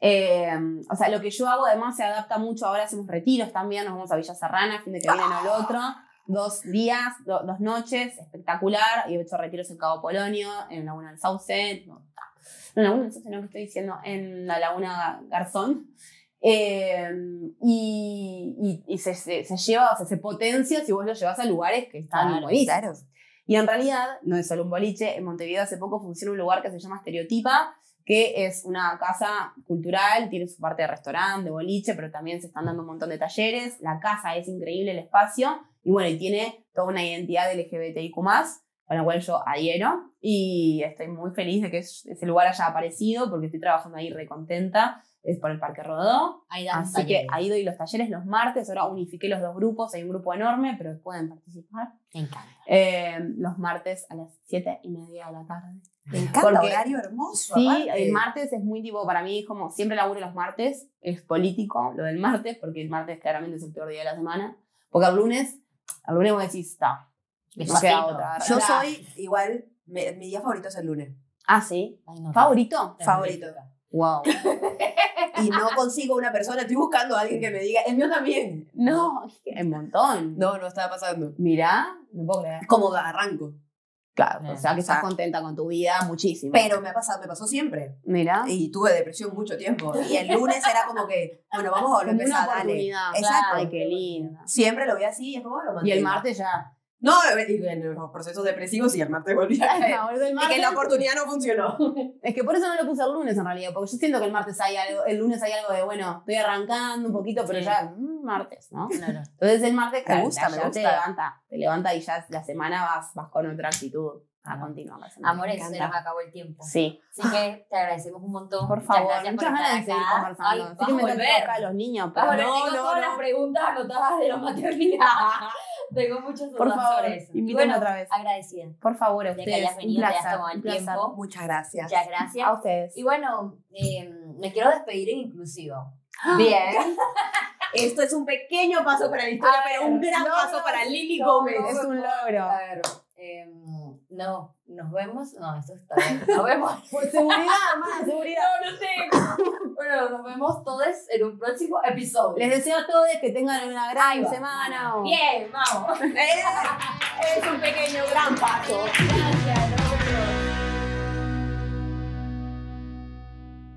Eh, o sea, lo que yo hago además se adapta mucho. Ahora hacemos retiros también. Nos vamos a Villa Serrana, fin de que viene el [laughs] otro. Dos días, do- dos noches, espectacular. Y he hecho retiros en Cabo Polonio, en Laguna del Sauce. No, no, en Laguna del Sauce no, que estoy diciendo, en la Laguna Garzón. Eh, y y, y se, se, se lleva, o sea, se potencia si vos lo llevas a lugares que están Claro, buenísimos. claro. Y en realidad, no es solo un boliche, en Montevideo hace poco funciona un lugar que se llama Estereotipa, que es una casa cultural, tiene su parte de restaurante, de boliche, pero también se están dando un montón de talleres. La casa es increíble, el espacio, y bueno, y tiene toda una identidad LGBTIQ, con la cual yo adhiero. y estoy muy feliz de que es- ese lugar haya aparecido porque estoy trabajando ahí recontenta. Es por el Parque Rodó. Ahí dan Así que talleres. ahí doy los talleres los martes. Ahora unifiqué los dos grupos. Hay un grupo enorme, pero pueden participar. Me encanta. Eh, los martes a las 7 y media de la tarde. Me encanta, Porque- horario hermoso. Sí, aparte. el martes es muy tipo, para mí, como siempre laburo los martes, es político lo del martes, porque el martes claramente es el peor día de la semana. Porque el lunes, el lunes vos decís, está, no queda otra. Yo soy igual, me- mi día favorito es el lunes. Ah, sí. Ay, no, ¿Favorito? Favorito. Wow. [laughs] Y no consigo una persona, estoy buscando a alguien que me diga, el mío también. No, un montón. No, no estaba pasando. Mirá, no puedo creer. Como arranco. Claro, Bien. o sea que estás sea, contenta con tu vida muchísimo. Pero me ha pasado, me pasó siempre. Mirá. Y tuve depresión mucho tiempo. Y el lunes era como que, bueno, vamos a volver a empezar, dale. Exacto. Ay, qué linda. Siempre lo vi así y es como, lo Y mantengo. el martes ya. No, y en los procesos depresivos y el martes volví a. [laughs] No, Y que la oportunidad no funcionó. [laughs] Es que por eso no lo puse el lunes en realidad, porque yo siento que el martes hay algo, el lunes hay algo de, bueno, estoy arrancando un poquito, pero Sí. ya, mm, martes, ¿no? Claro. Entonces el martes, claro, gusta, me te gusta. levanta, te levanta y ya la semana vas, vas con otra actitud a continuar la semana. Amores, se nos acabó el tiempo. Sí, Así que te agradecemos un montón. por Muchas favor, gracias muchas por ganas de estar seguir acá. conversando. Ay, que me volver. a los niños, pero No, tengo no, todas no. las preguntas anotadas de la [laughs] maternidad. Tengo muchas dudas Por favor, sobre eso. Bueno, otra vez. agradecida. por favor, a De que ustedes, hayas venido, te hayas tomado el tiempo. Muchas gracias. Muchas gracias. A ustedes. Y bueno, eh, me quiero despedir en inclusivo. Bien. [laughs] Esto es un pequeño paso para la historia, pero un gran no, paso no, para Lili no, Gómez. Es un logro. A ver, eh, no, nos vemos. No, esto está bien. Nos vemos. [laughs] Por seguridad, más [laughs] seguridad. No, no tengo. Bueno, nos vemos todos en un próximo episodio. Les deseo a todos que tengan una gran semana. Bien, vamos. [laughs] Es un pequeño gran paso.